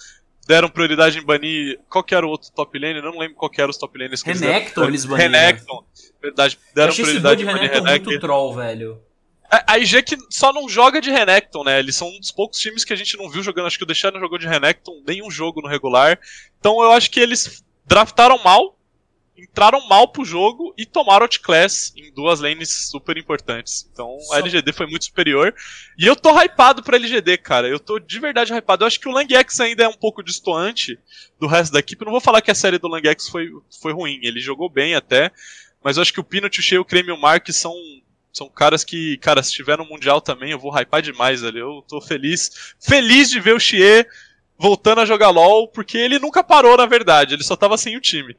B: Deram prioridade em banir. Qual que era o outro top lane? Eu não lembro qual que era os top lanes que
A: Renekton eles, baniram.
B: Renekton. Verdade, deram prioridade
A: em banir Renekton. muito troll, velho.
B: É, a IG que só não joga de Renekton, né? Eles são um dos poucos times que a gente não viu jogando. Acho que o Deixar não jogou de Renekton nenhum jogo no regular. Então eu acho que eles draftaram mal, entraram mal pro jogo e tomaram outclass em duas lanes super importantes. Então a LGD foi muito superior. E eu tô hypado pra LGD, cara. Eu tô de verdade hypado. Eu acho que o Langx ainda é um pouco distoante do resto da equipe. Eu não vou falar que a série do Langx foi, foi ruim. Ele jogou bem até. Mas eu acho que o Peanut, o Shea e o Creme e o Mark são são caras que, cara, se tiver no Mundial também, eu vou hypar demais ali. Eu tô feliz. Feliz de ver o Xie voltando a jogar LOL, porque ele nunca parou, na verdade. Ele só tava sem o time.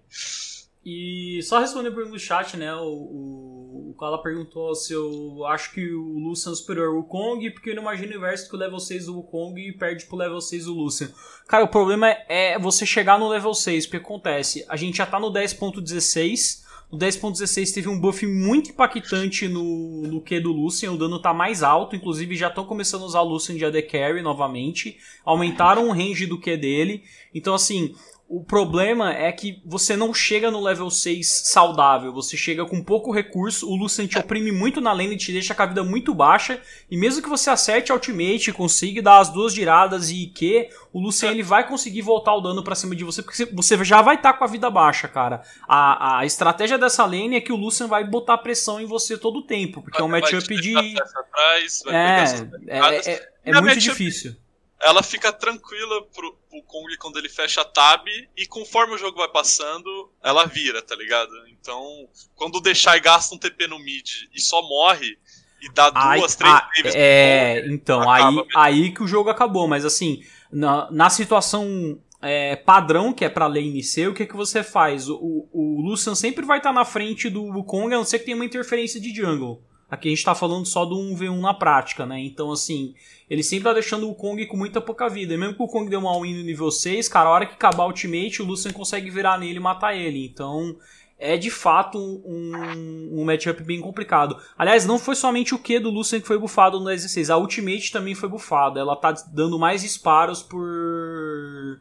A: E só respondendo pergunta do chat, né? O, o, o Kala perguntou se eu acho que o Lucian é superior ao Kong, porque eu não imagino o inverso que o level 6 do Kong perde pro level 6 do Lucian. Cara, o problema é, é você chegar no level 6, porque acontece, a gente já tá no 10.16 no 10.16 teve um buff muito impactante no, no Q do Lucian, o dano tá mais alto, inclusive já estão começando a usar o Lucian de AD Carry novamente, aumentaram o range do Q dele, então assim, o problema é que você não chega no level 6 saudável, você chega com pouco recurso, o Lucian te oprime muito na lane e te deixa com a vida muito baixa, e mesmo que você acerte ultimate, consiga dar as duas giradas e que o Lucian ele vai conseguir voltar o dano para cima de você, porque você já vai estar tá com a vida baixa, cara. A, a estratégia dessa lane é que o Lucian vai botar pressão em você todo o tempo, porque vai, é um matchup de... Atrás, é, é, é, é muito difícil
B: ela fica tranquila pro, pro Kong quando ele fecha a tab e conforme o jogo vai passando, ela vira, tá ligado? Então, quando deixar e gasta um TP no mid e só morre e dá duas, três
A: ah, waves É, Kong, então, aí, aí que o jogo acabou, mas assim, na, na situação é, padrão que é pra lane C, o que, que você faz? O, o, Lucian sempre vai estar tá na frente do Kong, a não ser que tenha uma interferência de jungle. Aqui a gente tá falando só do 1v1 na prática, né? Então, assim, ele sempre tá deixando o Kong com muita pouca vida. E mesmo que o Kong dê uma win no nível 6, cara, a hora que acabar o ultimate, o Lucian consegue virar nele e matar ele. Então, é de fato um, um matchup bem complicado. Aliás, não foi somente o Q do Lucian que foi bufado no 16, a ultimate também foi bufada. Ela tá dando mais disparos por,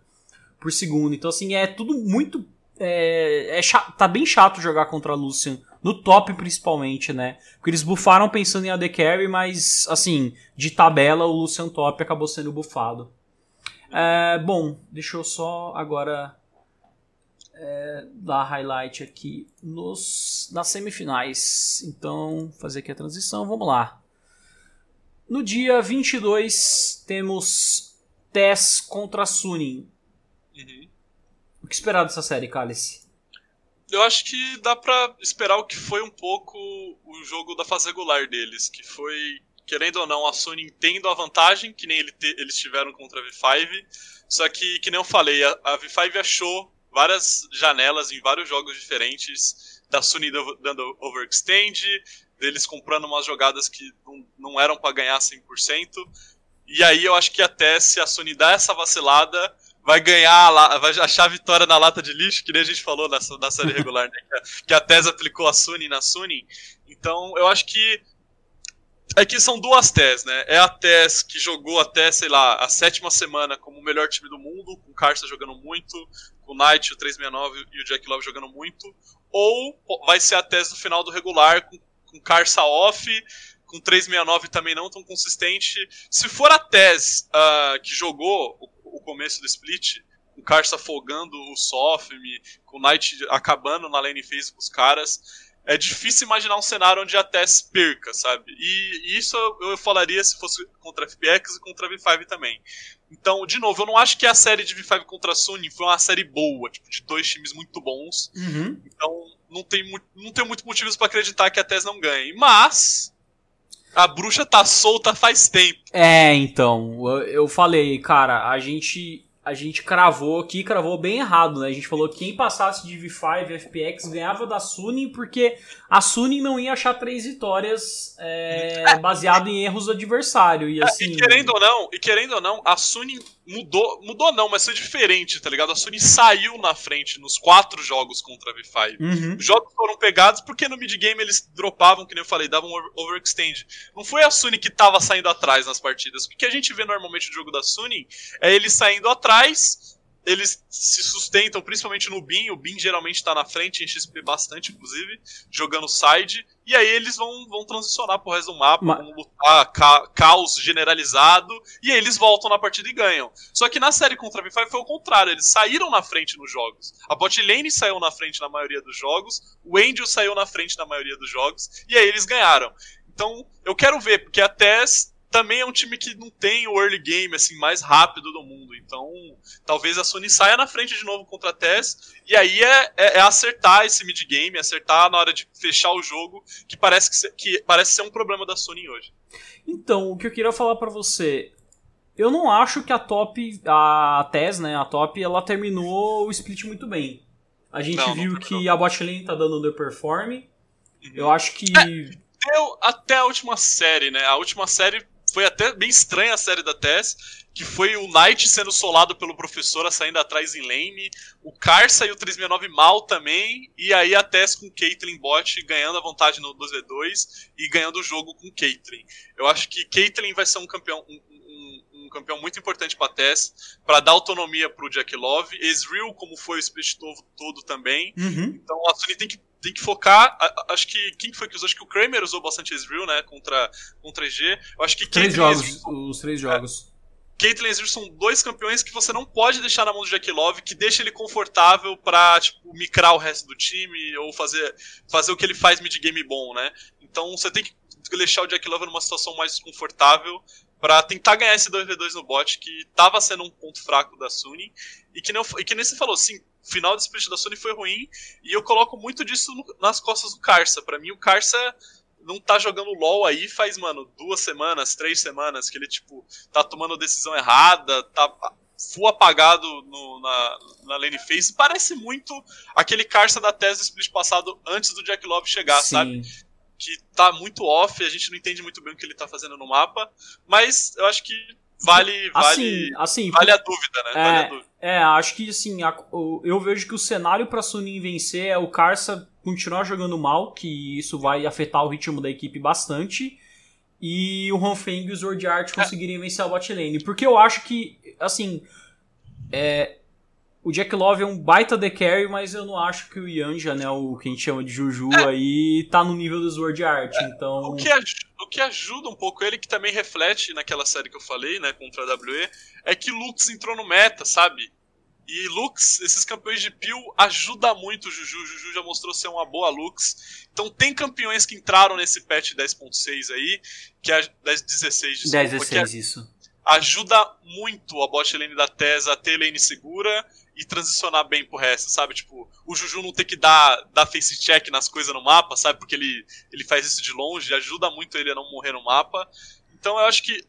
A: por segundo. Então, assim, é tudo muito. É, é chato, tá bem chato jogar contra a Lucian no top, principalmente, né? Porque eles bufaram pensando em AD Carry, mas, assim, de tabela, o Lucian Top acabou sendo bufado. É, bom, deixa eu só agora é, dar highlight aqui nos, nas semifinais. Então, fazer aqui a transição, vamos lá. No dia 22, temos Tess contra Sunin. Uhum. O que esperar dessa série, Cálice?
B: eu acho que dá pra esperar o que foi um pouco o jogo da fase regular deles, que foi, querendo ou não, a Sony tendo a vantagem, que nem ele te, eles tiveram contra a V5, só que, que nem eu falei, a, a V5 achou várias janelas em vários jogos diferentes, da Sony dando overextend, deles comprando umas jogadas que não, não eram para ganhar 100%, e aí eu acho que até se a Sony dá essa vacilada, vai ganhar, vai achar a vitória na lata de lixo, que nem a gente falou nessa, na série regular, né? Que a TES aplicou a Suni na Suni. Então, eu acho que. É que são duas TES, né? É a TES que jogou até, sei lá, a sétima semana como o melhor time do mundo, com o Carça jogando muito, com o Knight, o 369 e o Jack Love jogando muito. Ou vai ser a TES do final do regular, com, com Carça off, com 369 também não tão consistente. Se for a TES uh, que jogou o começo do split, o Karsa afogando o Sofme, com o Knight acabando na lane phase com os caras. É difícil imaginar um cenário onde a Tess perca, sabe? E isso eu falaria se fosse contra a FPX e contra a V5 também. Então, de novo, eu não acho que a série de V5 contra a Sony foi uma série boa, tipo, de dois times muito bons.
A: Uhum.
B: Então, não tem, não tem muito motivos para acreditar que a Tess não ganhe. Mas, a bruxa tá solta faz tempo.
A: É, então, eu falei, cara, a gente a gente cravou aqui, cravou bem errado, né? A gente falou que quem passasse de V5 FPX ganhava da Suning, porque a Suning não ia achar três vitórias é, baseado em erros do adversário. E, assim...
B: É, e querendo ou não, e querendo ou não, a Suning mudou, mudou não, mas foi diferente, tá ligado? A Sony saiu na frente nos quatro jogos contra a V5.
A: Uhum.
B: Os jogos foram pegados porque no mid-game eles dropavam, que nem eu falei, davam overextend. Não foi a Sony que tava saindo atrás nas partidas. O que a gente vê normalmente no jogo da Sony é eles saindo atrás eles se sustentam principalmente no Bin. O Bin geralmente está na frente, em XP bastante, inclusive, jogando side. E aí eles vão, vão transicionar pro resto do mapa, Mas... vão lutar ca caos generalizado. E aí eles voltam na partida e ganham. Só que na série contra a V5 foi o contrário, eles saíram na frente nos jogos. A bot lane saiu na frente na maioria dos jogos, o Angel saiu na frente na maioria dos jogos, e aí eles ganharam. Então, eu quero ver, porque a Tess também é um time que não tem o early game assim mais rápido do mundo. Então, talvez a Sony saia na frente de novo contra a TES. E aí é, é, é acertar esse mid game, acertar na hora de fechar o jogo, que parece, que, que parece ser um problema da Sony hoje.
A: Então, o que eu queria falar para você. Eu não acho que a top, a TES, né, a top, ela terminou o split muito bem. A gente não, viu não que a bot lane tá dando underperform. Uhum. Eu acho que.
B: É, até a última série, né? A última série foi até bem estranha a série da Tess, que foi o Knight sendo solado pelo professor, saindo atrás em lane, o Car saiu 369 mal também, e aí a Tess com Caitlyn bot ganhando a vantagem no 2v2 e ganhando o jogo com Caitlyn. Eu acho que Caitlyn vai ser um campeão, um, um, um campeão muito importante para Tess, para dar autonomia pro Jack Love, Ezreal, como foi o split todo, todo também.
A: Uhum.
B: Então a Sony tem que tem que focar. acho que. Quem foi que usou? Acho que o Kramer usou bastante Ezreal, né? Contra, contra G. Eu acho que
A: Três jogos, Ezreal, os três jogos. É,
B: Caitlyn e Ezreal são dois campeões que você não pode deixar na mão do Jack Love, que deixa ele confortável pra, tipo, micrar o resto do time ou fazer, fazer o que ele faz mid-game bom, né? Então você tem que deixar o Jack Love numa situação mais desconfortável para tentar ganhar esse 2v2 no bot, que tava sendo um ponto fraco da Sunny. E que, não, e que nem você falou, sim, o final do split da Sony foi ruim, e eu coloco muito disso no, nas costas do Carça. Para mim, o Carça não tá jogando LOL aí faz, mano, duas semanas, três semanas, que ele, tipo, tá tomando decisão errada, tá full apagado no, na, na lane phase. Parece muito aquele Carça da tese do split passado antes do Jack Love chegar, Sim. sabe? Que tá muito off, a gente não entende muito bem o que ele tá fazendo no mapa, mas eu acho que vale, vale,
A: assim, assim,
B: vale a dúvida, né?
A: É,
B: vale a dúvida.
A: é acho que assim, a, eu vejo que o cenário para Sunin vencer é o Carça continuar jogando mal, que isso vai afetar o ritmo da equipe bastante, e o Hanfeng e o Sword Art é. conseguirem vencer a bot lane. Porque eu acho que, assim, é, o Jack Love é um baita de carry, mas eu não acho que o Yanja, né, o que a gente chama de Juju é. aí, tá no nível do Sword Art, é. então...
B: O que, o que ajuda um pouco ele, que também reflete naquela série que eu falei, né, contra a WE, é que Lux entrou no meta, sabe? E Lux, esses campeões de Peel, ajuda muito o Juju. O Juju já mostrou ser uma boa Lux. Então tem campeões que entraram nesse patch 10.6 aí, que é 10.16, desculpa.
A: 10.16, isso
B: ajuda muito a bot lane da Tesa a ter lane segura e transicionar bem pro resto, sabe? Tipo, o Juju não ter que dar, dar face check nas coisas no mapa, sabe? Porque ele, ele faz isso de longe, ajuda muito ele a não morrer no mapa. Então eu acho que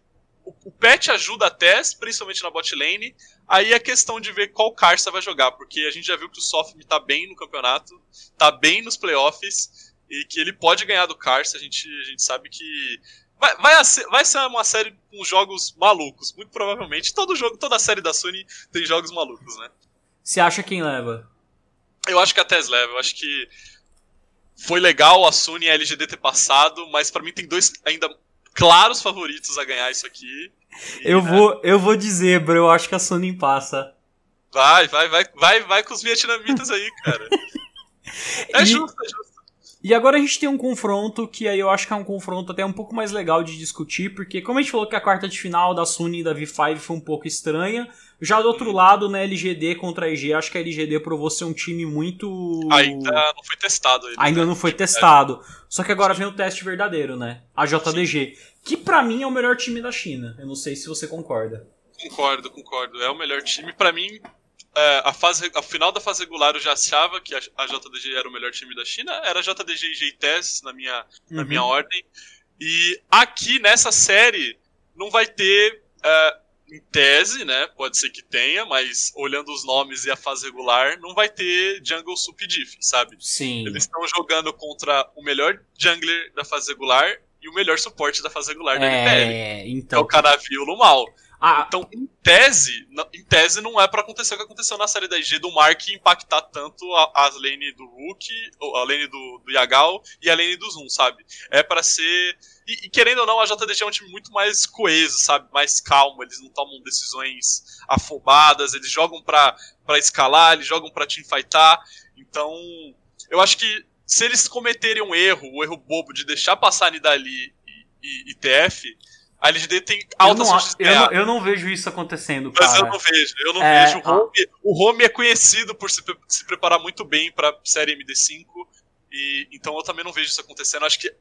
B: o, o patch ajuda a Tess, principalmente na bot lane. Aí é questão de ver qual Karsa vai jogar, porque a gente já viu que o Sofm tá bem no campeonato, tá bem nos playoffs, e que ele pode ganhar do Karsa. A gente, a gente sabe que Vai, vai, ser, vai ser uma série com jogos malucos, muito provavelmente. Todo jogo, toda série da Sony tem jogos malucos, né?
A: Você acha quem leva?
B: Eu acho que a Tess leva. Eu acho que foi legal a Sony e a LGD ter passado, mas para mim tem dois ainda claros favoritos a ganhar isso aqui.
A: E, eu, né? vou, eu vou dizer, bro, eu acho que a Sony passa.
B: Vai, vai, vai, vai, vai com os vietnamitas aí, cara. é
A: e...
B: justo, é justo.
A: E agora a gente tem um confronto que aí eu acho que é um confronto até um pouco mais legal de discutir, porque como a gente falou que a quarta de final da Sony e da V5 foi um pouco estranha, já do outro lado, na né, LGD contra a EG, acho que a LGD provou ser um time muito.
B: Ainda não foi testado.
A: Ainda né? não foi testado. Só que agora vem o teste verdadeiro, né? A JDG. Sim. Que para mim é o melhor time da China. Eu não sei se você concorda.
B: Concordo, concordo. É o melhor time. para mim, é, a, fase, a final da fase regular eu já achava que a, a JDG era o melhor time da China. Era JDG e JTES na minha, uhum. na minha ordem. E aqui nessa série não vai ter. É, em tese, né? Pode ser que tenha, mas olhando os nomes e a fase regular, não vai ter Jungle Sup Diff, sabe?
A: Sim.
B: Eles estão jogando contra o melhor jungler da fase regular e o melhor suporte da fase regular da é.
A: Então.
B: É o Canavi e o Lumal. Ah. Então, em tese, em tese não é para acontecer o que aconteceu na série da IG do Mark impactar tanto a, a lane do Rook, a lane do, do Yagal e a lane do Zoom, sabe? É para ser. E, e, querendo ou não, a JDG é um time muito mais coeso, sabe? Mais calmo, eles não tomam decisões afobadas, eles jogam pra escalar, eles jogam pra teamfightar. Então, eu acho que se eles cometerem um erro, o um erro bobo de deixar passar Nidali e, e, e TF, a LGD tem altas
A: chances de ganhar. Eu não, eu não vejo isso acontecendo, cara.
B: Mas eu não vejo, eu não é, vejo. O home, o home é conhecido por se, se preparar muito bem pra série MD5, e então eu também não vejo isso acontecendo. Acho que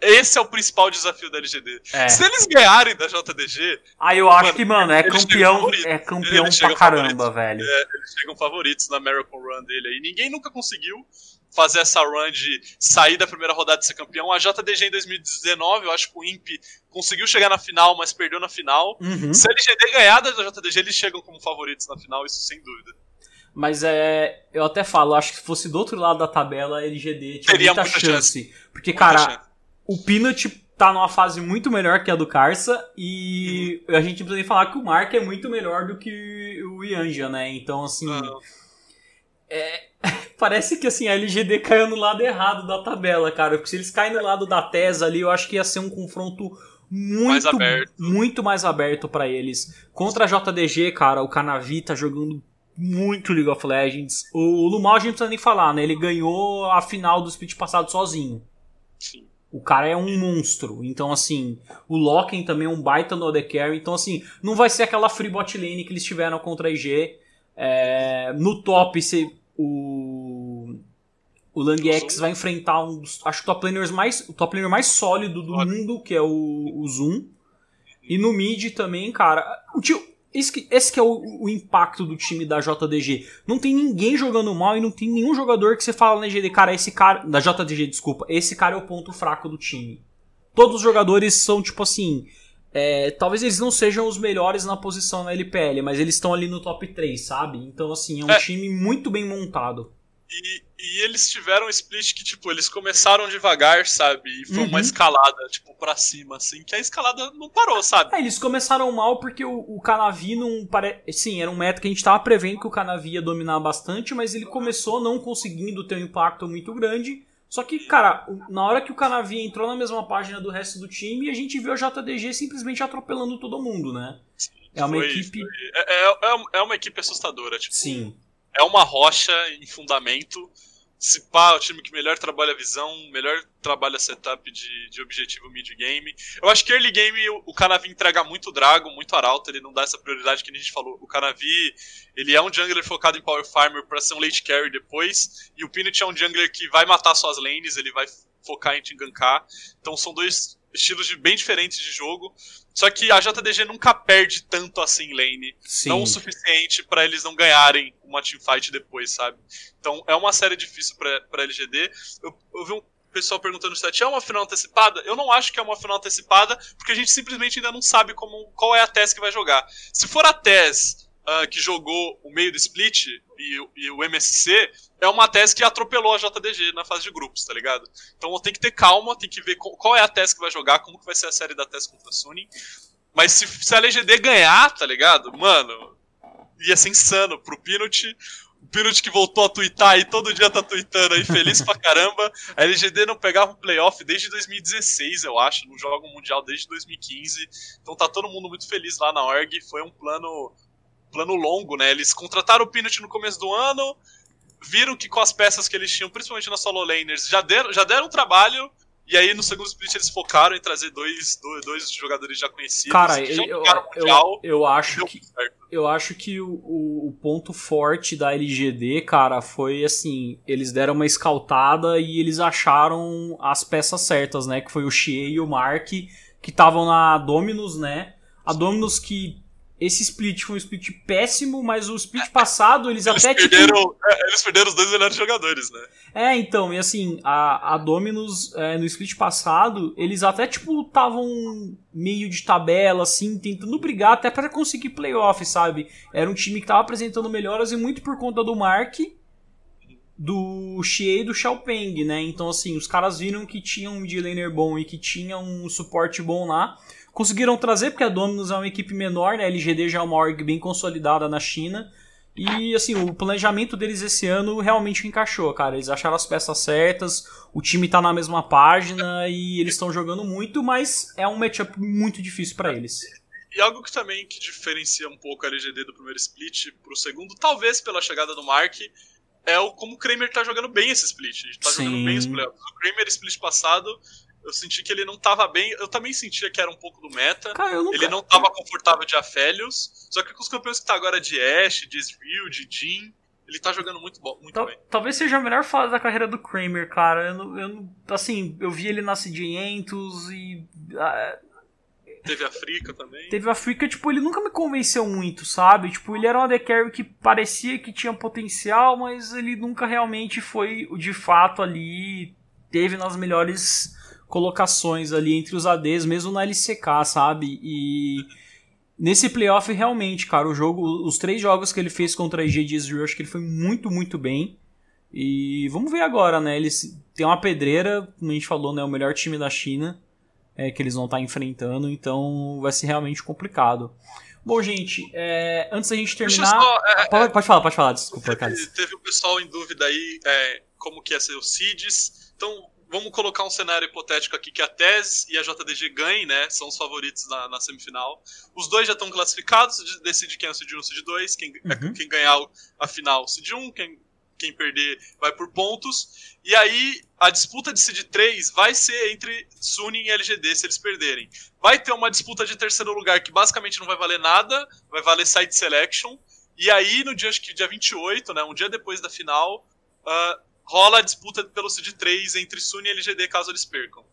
B: esse é o principal desafio da LGD. É. Se eles ganharem da JDG.
A: Ah, eu acho mano, que, mano, é campeão, é campeão pra caramba, velho.
B: É, eles chegam favoritos na American Run dele aí. Ninguém nunca conseguiu fazer essa run de sair da primeira rodada de ser campeão. A JDG em 2019, eu acho que o Imp conseguiu chegar na final, mas perdeu na final.
A: Uhum.
B: Se a LGD ganhar da JDG, eles chegam como favoritos na final, isso sem dúvida.
A: Mas é. Eu até falo, acho que se fosse do outro lado da tabela, a LGD tinha Teria muita, muita chance. chance. Porque, muita cara, chance. o Peanut tá numa fase muito melhor que a do Carça e uhum. a gente precisa falar que o Mark é muito melhor do que o Yanja, né? Então, assim. Uhum. É, parece que assim, a LGD caiu no lado errado da tabela, cara. Porque se eles caem no lado da TES ali, eu acho que ia ser um confronto muito, mais muito mais aberto para eles. Contra a JDG, cara, o Canavi tá jogando muito League of Legends. O Lumal a gente não precisa nem falar, né? Ele ganhou a final do split passado sozinho.
B: Sim.
A: O cara é um monstro. Então, assim, o Loken também é um baita no AD Carry. Então, assim, não vai ser aquela free bot lane que eles tiveram contra a IG. É, no top, se, o o Lang X vai enfrentar um dos, acho que top laners mais, o top laner mais sólido do mundo, que é o, o Zoom. E no mid também, cara, o tio, esse que, esse que é o, o, impacto do time da JDG. Não tem ninguém jogando mal e não tem nenhum jogador que você fala na GD, cara, esse cara, da JDG, desculpa, esse cara é o ponto fraco do time. Todos os jogadores são tipo assim, é, talvez eles não sejam os melhores na posição na LPL, mas eles estão ali no top 3, sabe? Então, assim, é um é. time muito bem montado.
B: E, e, eles tiveram um split que, tipo, eles começaram devagar, sabe? E foi uhum. uma escalada, tipo, pra cima, assim, que a escalada não parou, sabe?
A: É, eles começaram mal porque o, o Canavi não parece. Sim, era um meta que a gente tava prevendo que o Canavi ia dominar bastante, mas ele começou não conseguindo ter um impacto muito grande. Só que, cara, na hora que o Canavi entrou na mesma página do resto do time, a gente viu a JDG simplesmente atropelando todo mundo, né? É uma foi, equipe. Foi.
B: É, é, é, uma equipe assustadora, tipo.
A: Sim.
B: É uma rocha em fundamento se pá, o time que melhor trabalha a visão, melhor trabalha setup de, de objetivo mid-game. Eu acho que early game o, o Canavi entrega muito Drago, muito Arauto, ele não dá essa prioridade que a gente falou. O Canavi, ele é um jungler focado em Power Farmer para ser um late carry depois, e o Peanut é um jungler que vai matar suas lanes, ele vai focar em te gankar. Então são dois estilos de, bem diferentes de jogo. Só que a JDG nunca perde tanto assim lane. Sim. Não o suficiente para eles não ganharem uma teamfight depois, sabe? Então é uma série difícil pra, pra LGD. Eu, eu vi um pessoal perguntando se é uma final antecipada. Eu não acho que é uma final antecipada, porque a gente simplesmente ainda não sabe como, qual é a TES que vai jogar. Se for a TES uh, que jogou o meio do split e, e, o MSC, é uma TES que atropelou a JDG na fase de grupos, tá ligado? Então tem que ter calma, tem que ver qual é a TES que vai jogar, como que vai ser a série da TES contra a Suning. Mas se, se a LGD ganhar, tá ligado? Mano, ia ser insano pro Pinot o Pinot que voltou a twittar aí, todo dia tá tweetando aí, feliz pra caramba. A LGD não pegava o playoff desde 2016, eu acho, não joga o Mundial desde 2015. Então tá todo mundo muito feliz lá na org. Foi um plano plano longo, né? Eles contrataram o Pinot no começo do ano, viram que com as peças que eles tinham, principalmente na solo laners, já deram, já deram trabalho. E aí no segundo split eles focaram em trazer dois, dois, dois jogadores já conhecidos.
A: Cara, eu, eu, eu, eu, acho que eu acho que o, o, ponto forte da LGD, cara, foi assim, eles deram uma escaltada e eles acharam as peças certas, né? Que foi o Xie e o Mark, que estavam na Dominus, né? A Dominus que esse split foi um split péssimo, mas o split passado eles, eles até
B: perderam, tipo... é, Eles perderam os dois melhores jogadores, né?
A: É, então, e assim, a, a Dominus é, no split passado, eles até tipo estavam meio de tabela, assim, tentando brigar até para conseguir playoff, sabe? Era um time que tava apresentando melhoras e muito por conta do Mark, do Xie e do Xiaopeng, né? Então, assim, os caras viram que tinham um mid-laner bom e que tinha um suporte bom lá Conseguiram trazer, porque a Dominus é uma equipe menor, né? A LGD já é uma org bem consolidada na China. E assim, o planejamento deles esse ano realmente encaixou, cara. Eles acharam as peças certas, o time tá na mesma página e eles estão jogando muito, mas é um matchup muito difícil para eles.
B: E algo que também que diferencia um pouco a LGD do primeiro split pro segundo, talvez pela chegada do Mark, é o como o Kramer tá jogando bem esse split. Ele tá Sim. jogando bem os playoffs. O Kramer, split passado, eu senti que ele não tava bem. Eu também sentia que era um pouco do meta. Cara, nunca... Ele não tava confortável de Afélios. Só que com os campeões que tá agora de Ash, de Ezreal, de Jin, ele tá jogando muito, bom, muito Tal, bem.
A: Talvez seja a melhor fase da carreira do Kramer, cara. Eu, não, eu assim, eu vi ele na C500 e. Uh,
B: Teve a Frica também.
A: Teve a Frica, tipo, ele nunca me convenceu muito, sabe? Tipo, ele era um AD Carry que parecia que tinha potencial, mas ele nunca realmente foi, de fato, ali. Teve nas melhores colocações ali entre os ADs, mesmo na LCK, sabe? E nesse playoff, realmente, cara, o jogo, os três jogos que ele fez contra a IG de Israel, acho que ele foi muito, muito bem. E vamos ver agora, né? Eles tem uma pedreira, como a gente falou, né? O melhor time da China é, que eles vão estar tá enfrentando, então vai ser realmente complicado. Bom, gente, é, antes da gente terminar. Só, é, pode, pode, falar, pode falar, desculpa,
B: teve, Teve um pessoal em dúvida aí é, como que ia ser o CIDs. Então, vamos colocar um cenário hipotético aqui que a TES e a JDG ganhem, né? São os favoritos na, na semifinal. Os dois já estão classificados, decide quem é o Cid 1 e Cid 2, quem, uhum. quem ganhar a final Cid 1, quem, quem perder vai por pontos. E aí a disputa de Cid 3 vai ser entre Suning e LGD se eles perderem. Vai ter uma disputa de terceiro lugar que basicamente não vai valer nada, vai valer side selection. E aí no dia acho que dia 28, né, um dia depois da final, uh, rola a disputa pelo Seed 3 entre Sun e LGD caso eles percam.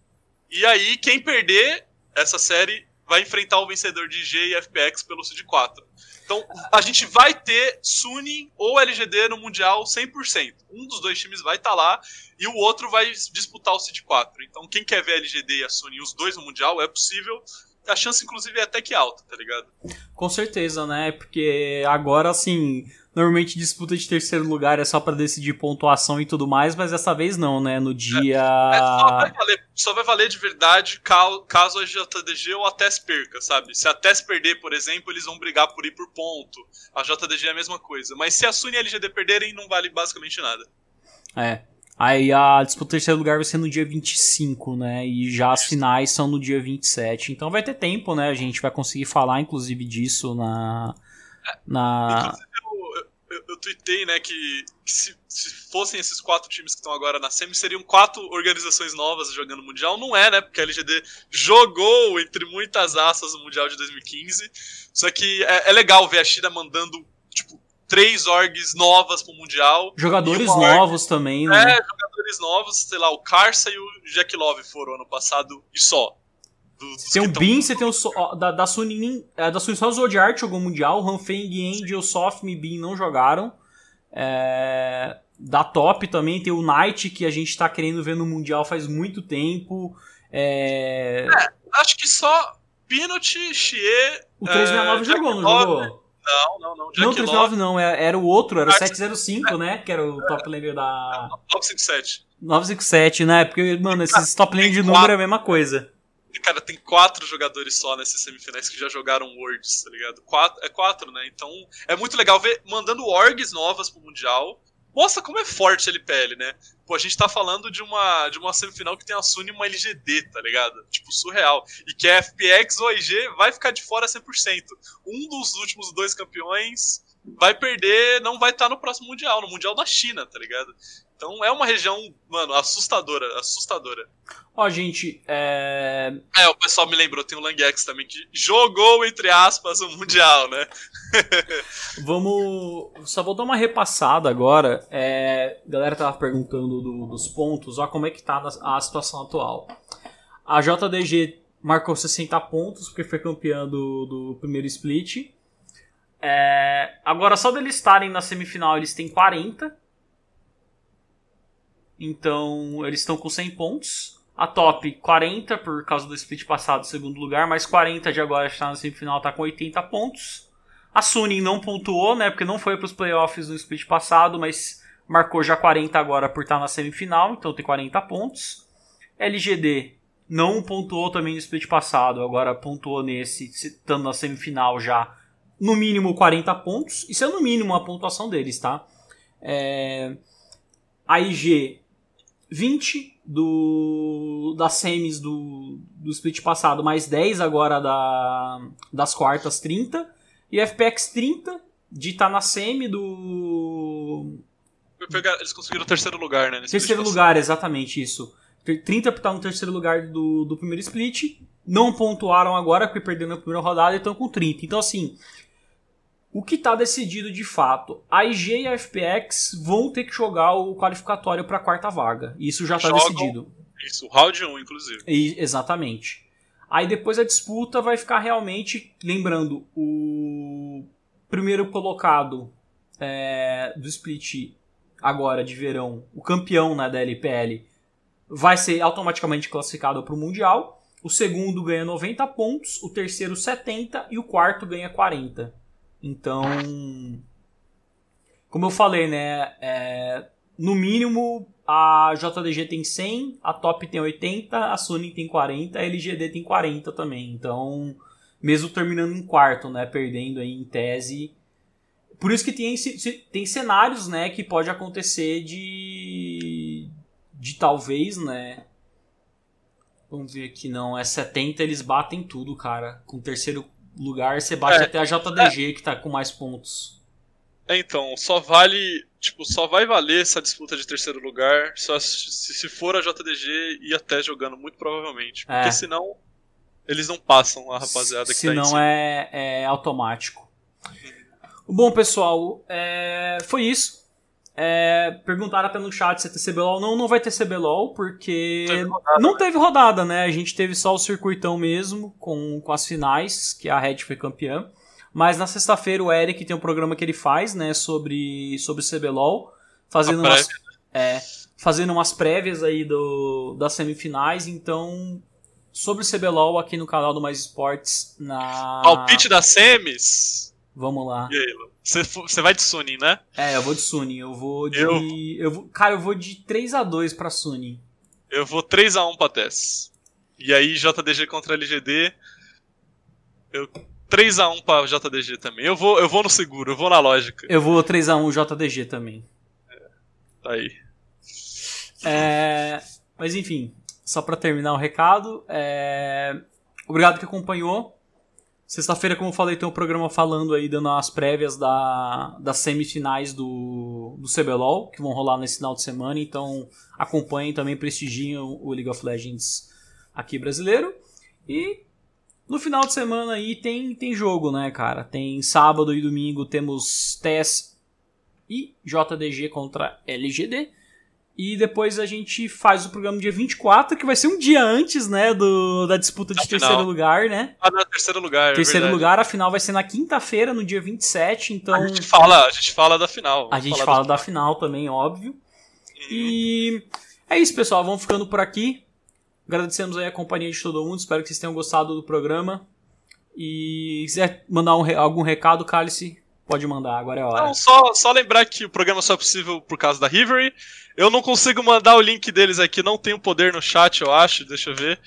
B: E aí, quem perder essa série vai enfrentar o vencedor de G e FPX pelo Seed 4. Então, a gente vai ter Suning ou LGD no Mundial 100%. Um dos dois times vai estar tá lá e o outro vai disputar o Seed 4. Então, quem quer ver a LGD e a Suning os dois no Mundial, é possível. A chance, inclusive, é até que alta, tá ligado?
A: Com certeza, né? Porque agora, assim, Normalmente disputa de terceiro lugar é só para decidir pontuação e tudo mais, mas dessa vez não, né? No dia. É, é,
B: só, vai valer, só, vai valer, de verdade caso a JDG ou a TES perca, sabe? Se a TES perder, por exemplo, eles vão brigar por ir por ponto. A JDG é a mesma coisa. Mas se a Sun e a LGD perderem, não vale basicamente nada.
A: É. Aí a disputa de terceiro lugar vai ser no dia 25, né? E já as finais são no dia 27. Então vai ter tempo, né? A gente vai conseguir falar, inclusive, disso na. na...
B: Tuitei, né, que, que se, se, fossem esses quatro times que estão agora na SEMI, seriam quatro organizações novas jogando Mundial. Não é, né? Porque a LGD jogou, entre muitas asas, o Mundial de 2015. Só que é, é legal ver a China mandando, tipo, três orgs novas pro Mundial.
A: Jogadores novos org... também, né?
B: É, jogadores novos, sei lá, o Carça e o Jack Love foram ano passado e só. Do,
A: Tem o Bin, você tem o so- da, da Sunin. é, da Sunin só o Zodiart jogou o Mundial. O Hanfeng, Angel, Sofm e Bin não jogaram. É, da top também tem o Knight, que a gente tá querendo ver no Mundial faz muito tempo. É,
B: Acho que só Pinot, Xie.
A: o 369
B: é,
A: jogou, não jogou?
B: Não, não, não.
A: Não,
B: Jack
A: o 369 não, é- era o outro, era o 705, né? Que era o top laner da
B: 957.
A: 957, né? Porque, mano, esses top lane de número é a mesma coisa.
B: Cara, tem quatro jogadores só nessas semifinais que já jogaram Worlds, tá ligado? Quatro, é quatro, né? Então é muito legal ver mandando orgs novas pro Mundial. Mostra como é forte a LPL, né? Pô, a gente tá falando de uma, de uma semifinal que tem a Sun e uma LGD, tá ligado? Tipo, surreal. E que a FPX ou a IG vai ficar de fora 100%. Um dos últimos dois campeões vai perder, não vai estar no próximo Mundial, no Mundial da China, tá ligado? Então é uma região, mano, assustadora, assustadora.
A: Ó, gente, é...
B: É, o pessoal me lembrou, tem o Langex também que jogou, entre aspas, o Mundial, né?
A: Vamos. Só vou dar uma repassada agora. É, a galera tava perguntando do- dos pontos, ó, como é que tá a situação atual. A JDG marcou 60 pontos, porque foi campeã do, do primeiro split. É, agora, só deles estarem na semifinal, eles têm 40. Então, eles estão com 100 pontos. A top, 40 por causa do split passado, segundo lugar, mas 40 de agora está na semifinal, tá com 80 pontos. A Suning não pontuou, né? Porque não foi para os playoffs no split passado, mas marcou já 40 agora por estar na semifinal, então tem 40 pontos. LGD não pontuou também no split passado, agora pontuou nesse, estando na semifinal já. No mínimo 40 pontos. Isso é no mínimo a pontuação deles, tá? É... A IG 20 do das semis do, do split passado, mais 10 agora da, das quartas 30. E FPX 30 de estar na semi do.
B: Pegar- Eles conseguiram o terceiro lugar, né?
A: Terceiro lugar, exatamente isso. Ter- 30 por estar no terceiro lugar do, do primeiro split. Não pontuaram agora, porque perderam na primeira rodada e estão com 30. Então, assim. O que está decidido de fato? A IG e a FPX vão ter que jogar o qualificatório para a quarta vaga. Isso já está decidido.
B: Isso, o round 1, inclusive.
A: E- exatamente. Aí depois a disputa vai ficar realmente, lembrando, o primeiro colocado é, do split agora de verão, o campeão né, da LPL, vai ser automaticamente classificado para o Mundial. O segundo ganha 90 pontos, o terceiro 70 e o quarto ganha 40. Então, como eu falei, né? é, no mínimo a JDG tem 100, a Top tem 80, a Sony tem 40, a LGD tem 40 também. Então, mesmo terminando em quarto, né, perdendo aí em tese. Por isso que tem, tem cenários, né, que pode acontecer de de talvez, né, Vamos ver aqui, não, é 70, eles batem tudo, cara. Com terceiro lugar, você bate
B: É.
A: até a JDG, que tá com mais pontos.
B: É, então, só vale. Tipo, só vai valer essa disputa de terceiro lugar só se, se for a JDG e até jogando, muito provavelmente.
A: É.
B: Porque senão. Eles não passam a rapaziada que
A: Se
B: tá em
A: não
B: cima.
A: é, é automático. Bom, pessoal, é, foi isso. É, perguntaram até no chat se ter CBLOL. Não, não vai ter CBLOL, porque
B: Teve rodada,
A: não teve rodada, né? A gente teve só o circuitão mesmo, com, com as finais, que a Red foi campeã. Mas na sexta-feira o Eric tem um programa que ele faz, né, sobre, sobre CBLOL, fazendo umas, é, fazendo umas prévias aí do, das semifinais. Então, sobre CBLOL aqui no canal do Mais Esportes, na...
B: Palpite das semis.
A: Vamos lá.
B: E aí, Lu? Você vai de Sunin, né?
A: É, eu vou de Suning. Eu vou de.
B: Eu-
A: Eu... vou... Cara, eu vou de 3 a 2 pra Suning.
B: Eu vou 3x1 pra Tess. E aí, JDG contra LGD. Eu 3x1 pra JDG também. Eu vou, eu vou no seguro, eu vou na lógica.
A: Eu vou 3x1 JDG também.
B: Tá aí.
A: É, Mas enfim, só pra terminar o recado. é, Obrigado que acompanhou. Sexta-feira, como eu falei, tem um programa falando aí, dando as prévias da... das semifinais do... do CBLOL, que vão rolar nesse final de semana. Então acompanhem também, prestigiem o League of Legends aqui brasileiro. E no final de semana aí tem, tem jogo, né, cara? Tem sábado e domingo temos TES e JDG contra LGD. E depois a gente faz o programa dia 24, que vai ser um dia antes, né, do, da disputa de terceiro lugar, né?
B: Ah, não, terceiro lugar.
A: É terceiro é lugar, a final vai ser na quinta-feira, no dia 27, então.
B: A gente fala, a gente fala da final.
A: A gente fala da final também, óbvio. Uhum. E é isso, pessoal. Vamos ficando por aqui. Agradecemos aí a companhia de todo mundo. Espero que vocês tenham gostado do programa. E quiser mandar um, algum recado, Cálice, pode mandar, agora é a hora.
B: Não, só, só lembrar que o programa só é possível por causa da Rivery. Eu não consigo mandar o link deles aqui, não tenho poder no chat, eu acho, deixa eu ver.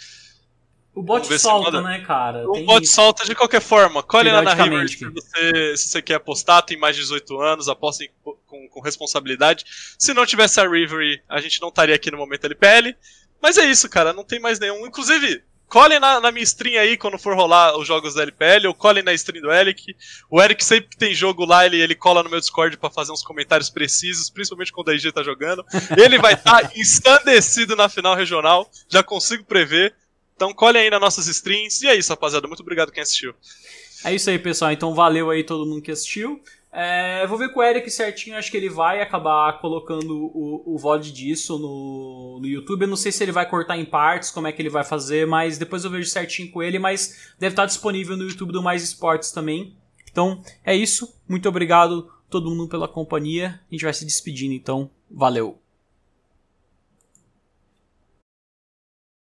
A: O bot solta, né, cara?
B: O tem bot isso. solta de qualquer forma. Colhe lá na River se você, se você quer apostar, tem mais de 18 anos, apostem com, com responsabilidade. Se não tivesse a River, a gente não estaria aqui no momento LPL. Mas é isso, cara, não tem mais nenhum. Inclusive, colhem na, na, minha stream aí quando for rolar os jogos da LPL, ou colhem na stream do Eric. O Eric sempre que tem jogo lá, ele, ele cola no meu Discord para fazer uns comentários precisos, principalmente quando a IG tá jogando. Ele vai estar tá ensandecido na final regional, já consigo prever. Então colhem aí nas nossas streams. E é isso, rapaziada. Muito obrigado quem assistiu.
A: É isso aí, pessoal. Então valeu aí todo mundo que assistiu. É, vou ver com o Eric certinho, acho que ele vai acabar colocando o, o VOD disso no, no YouTube. Eu não sei se ele vai cortar em partes, como é que ele vai fazer, mas depois eu vejo certinho com ele. Mas deve estar disponível no YouTube do Mais Esportes também. Então é isso. Muito obrigado todo mundo pela companhia. A gente vai se despedindo, então valeu.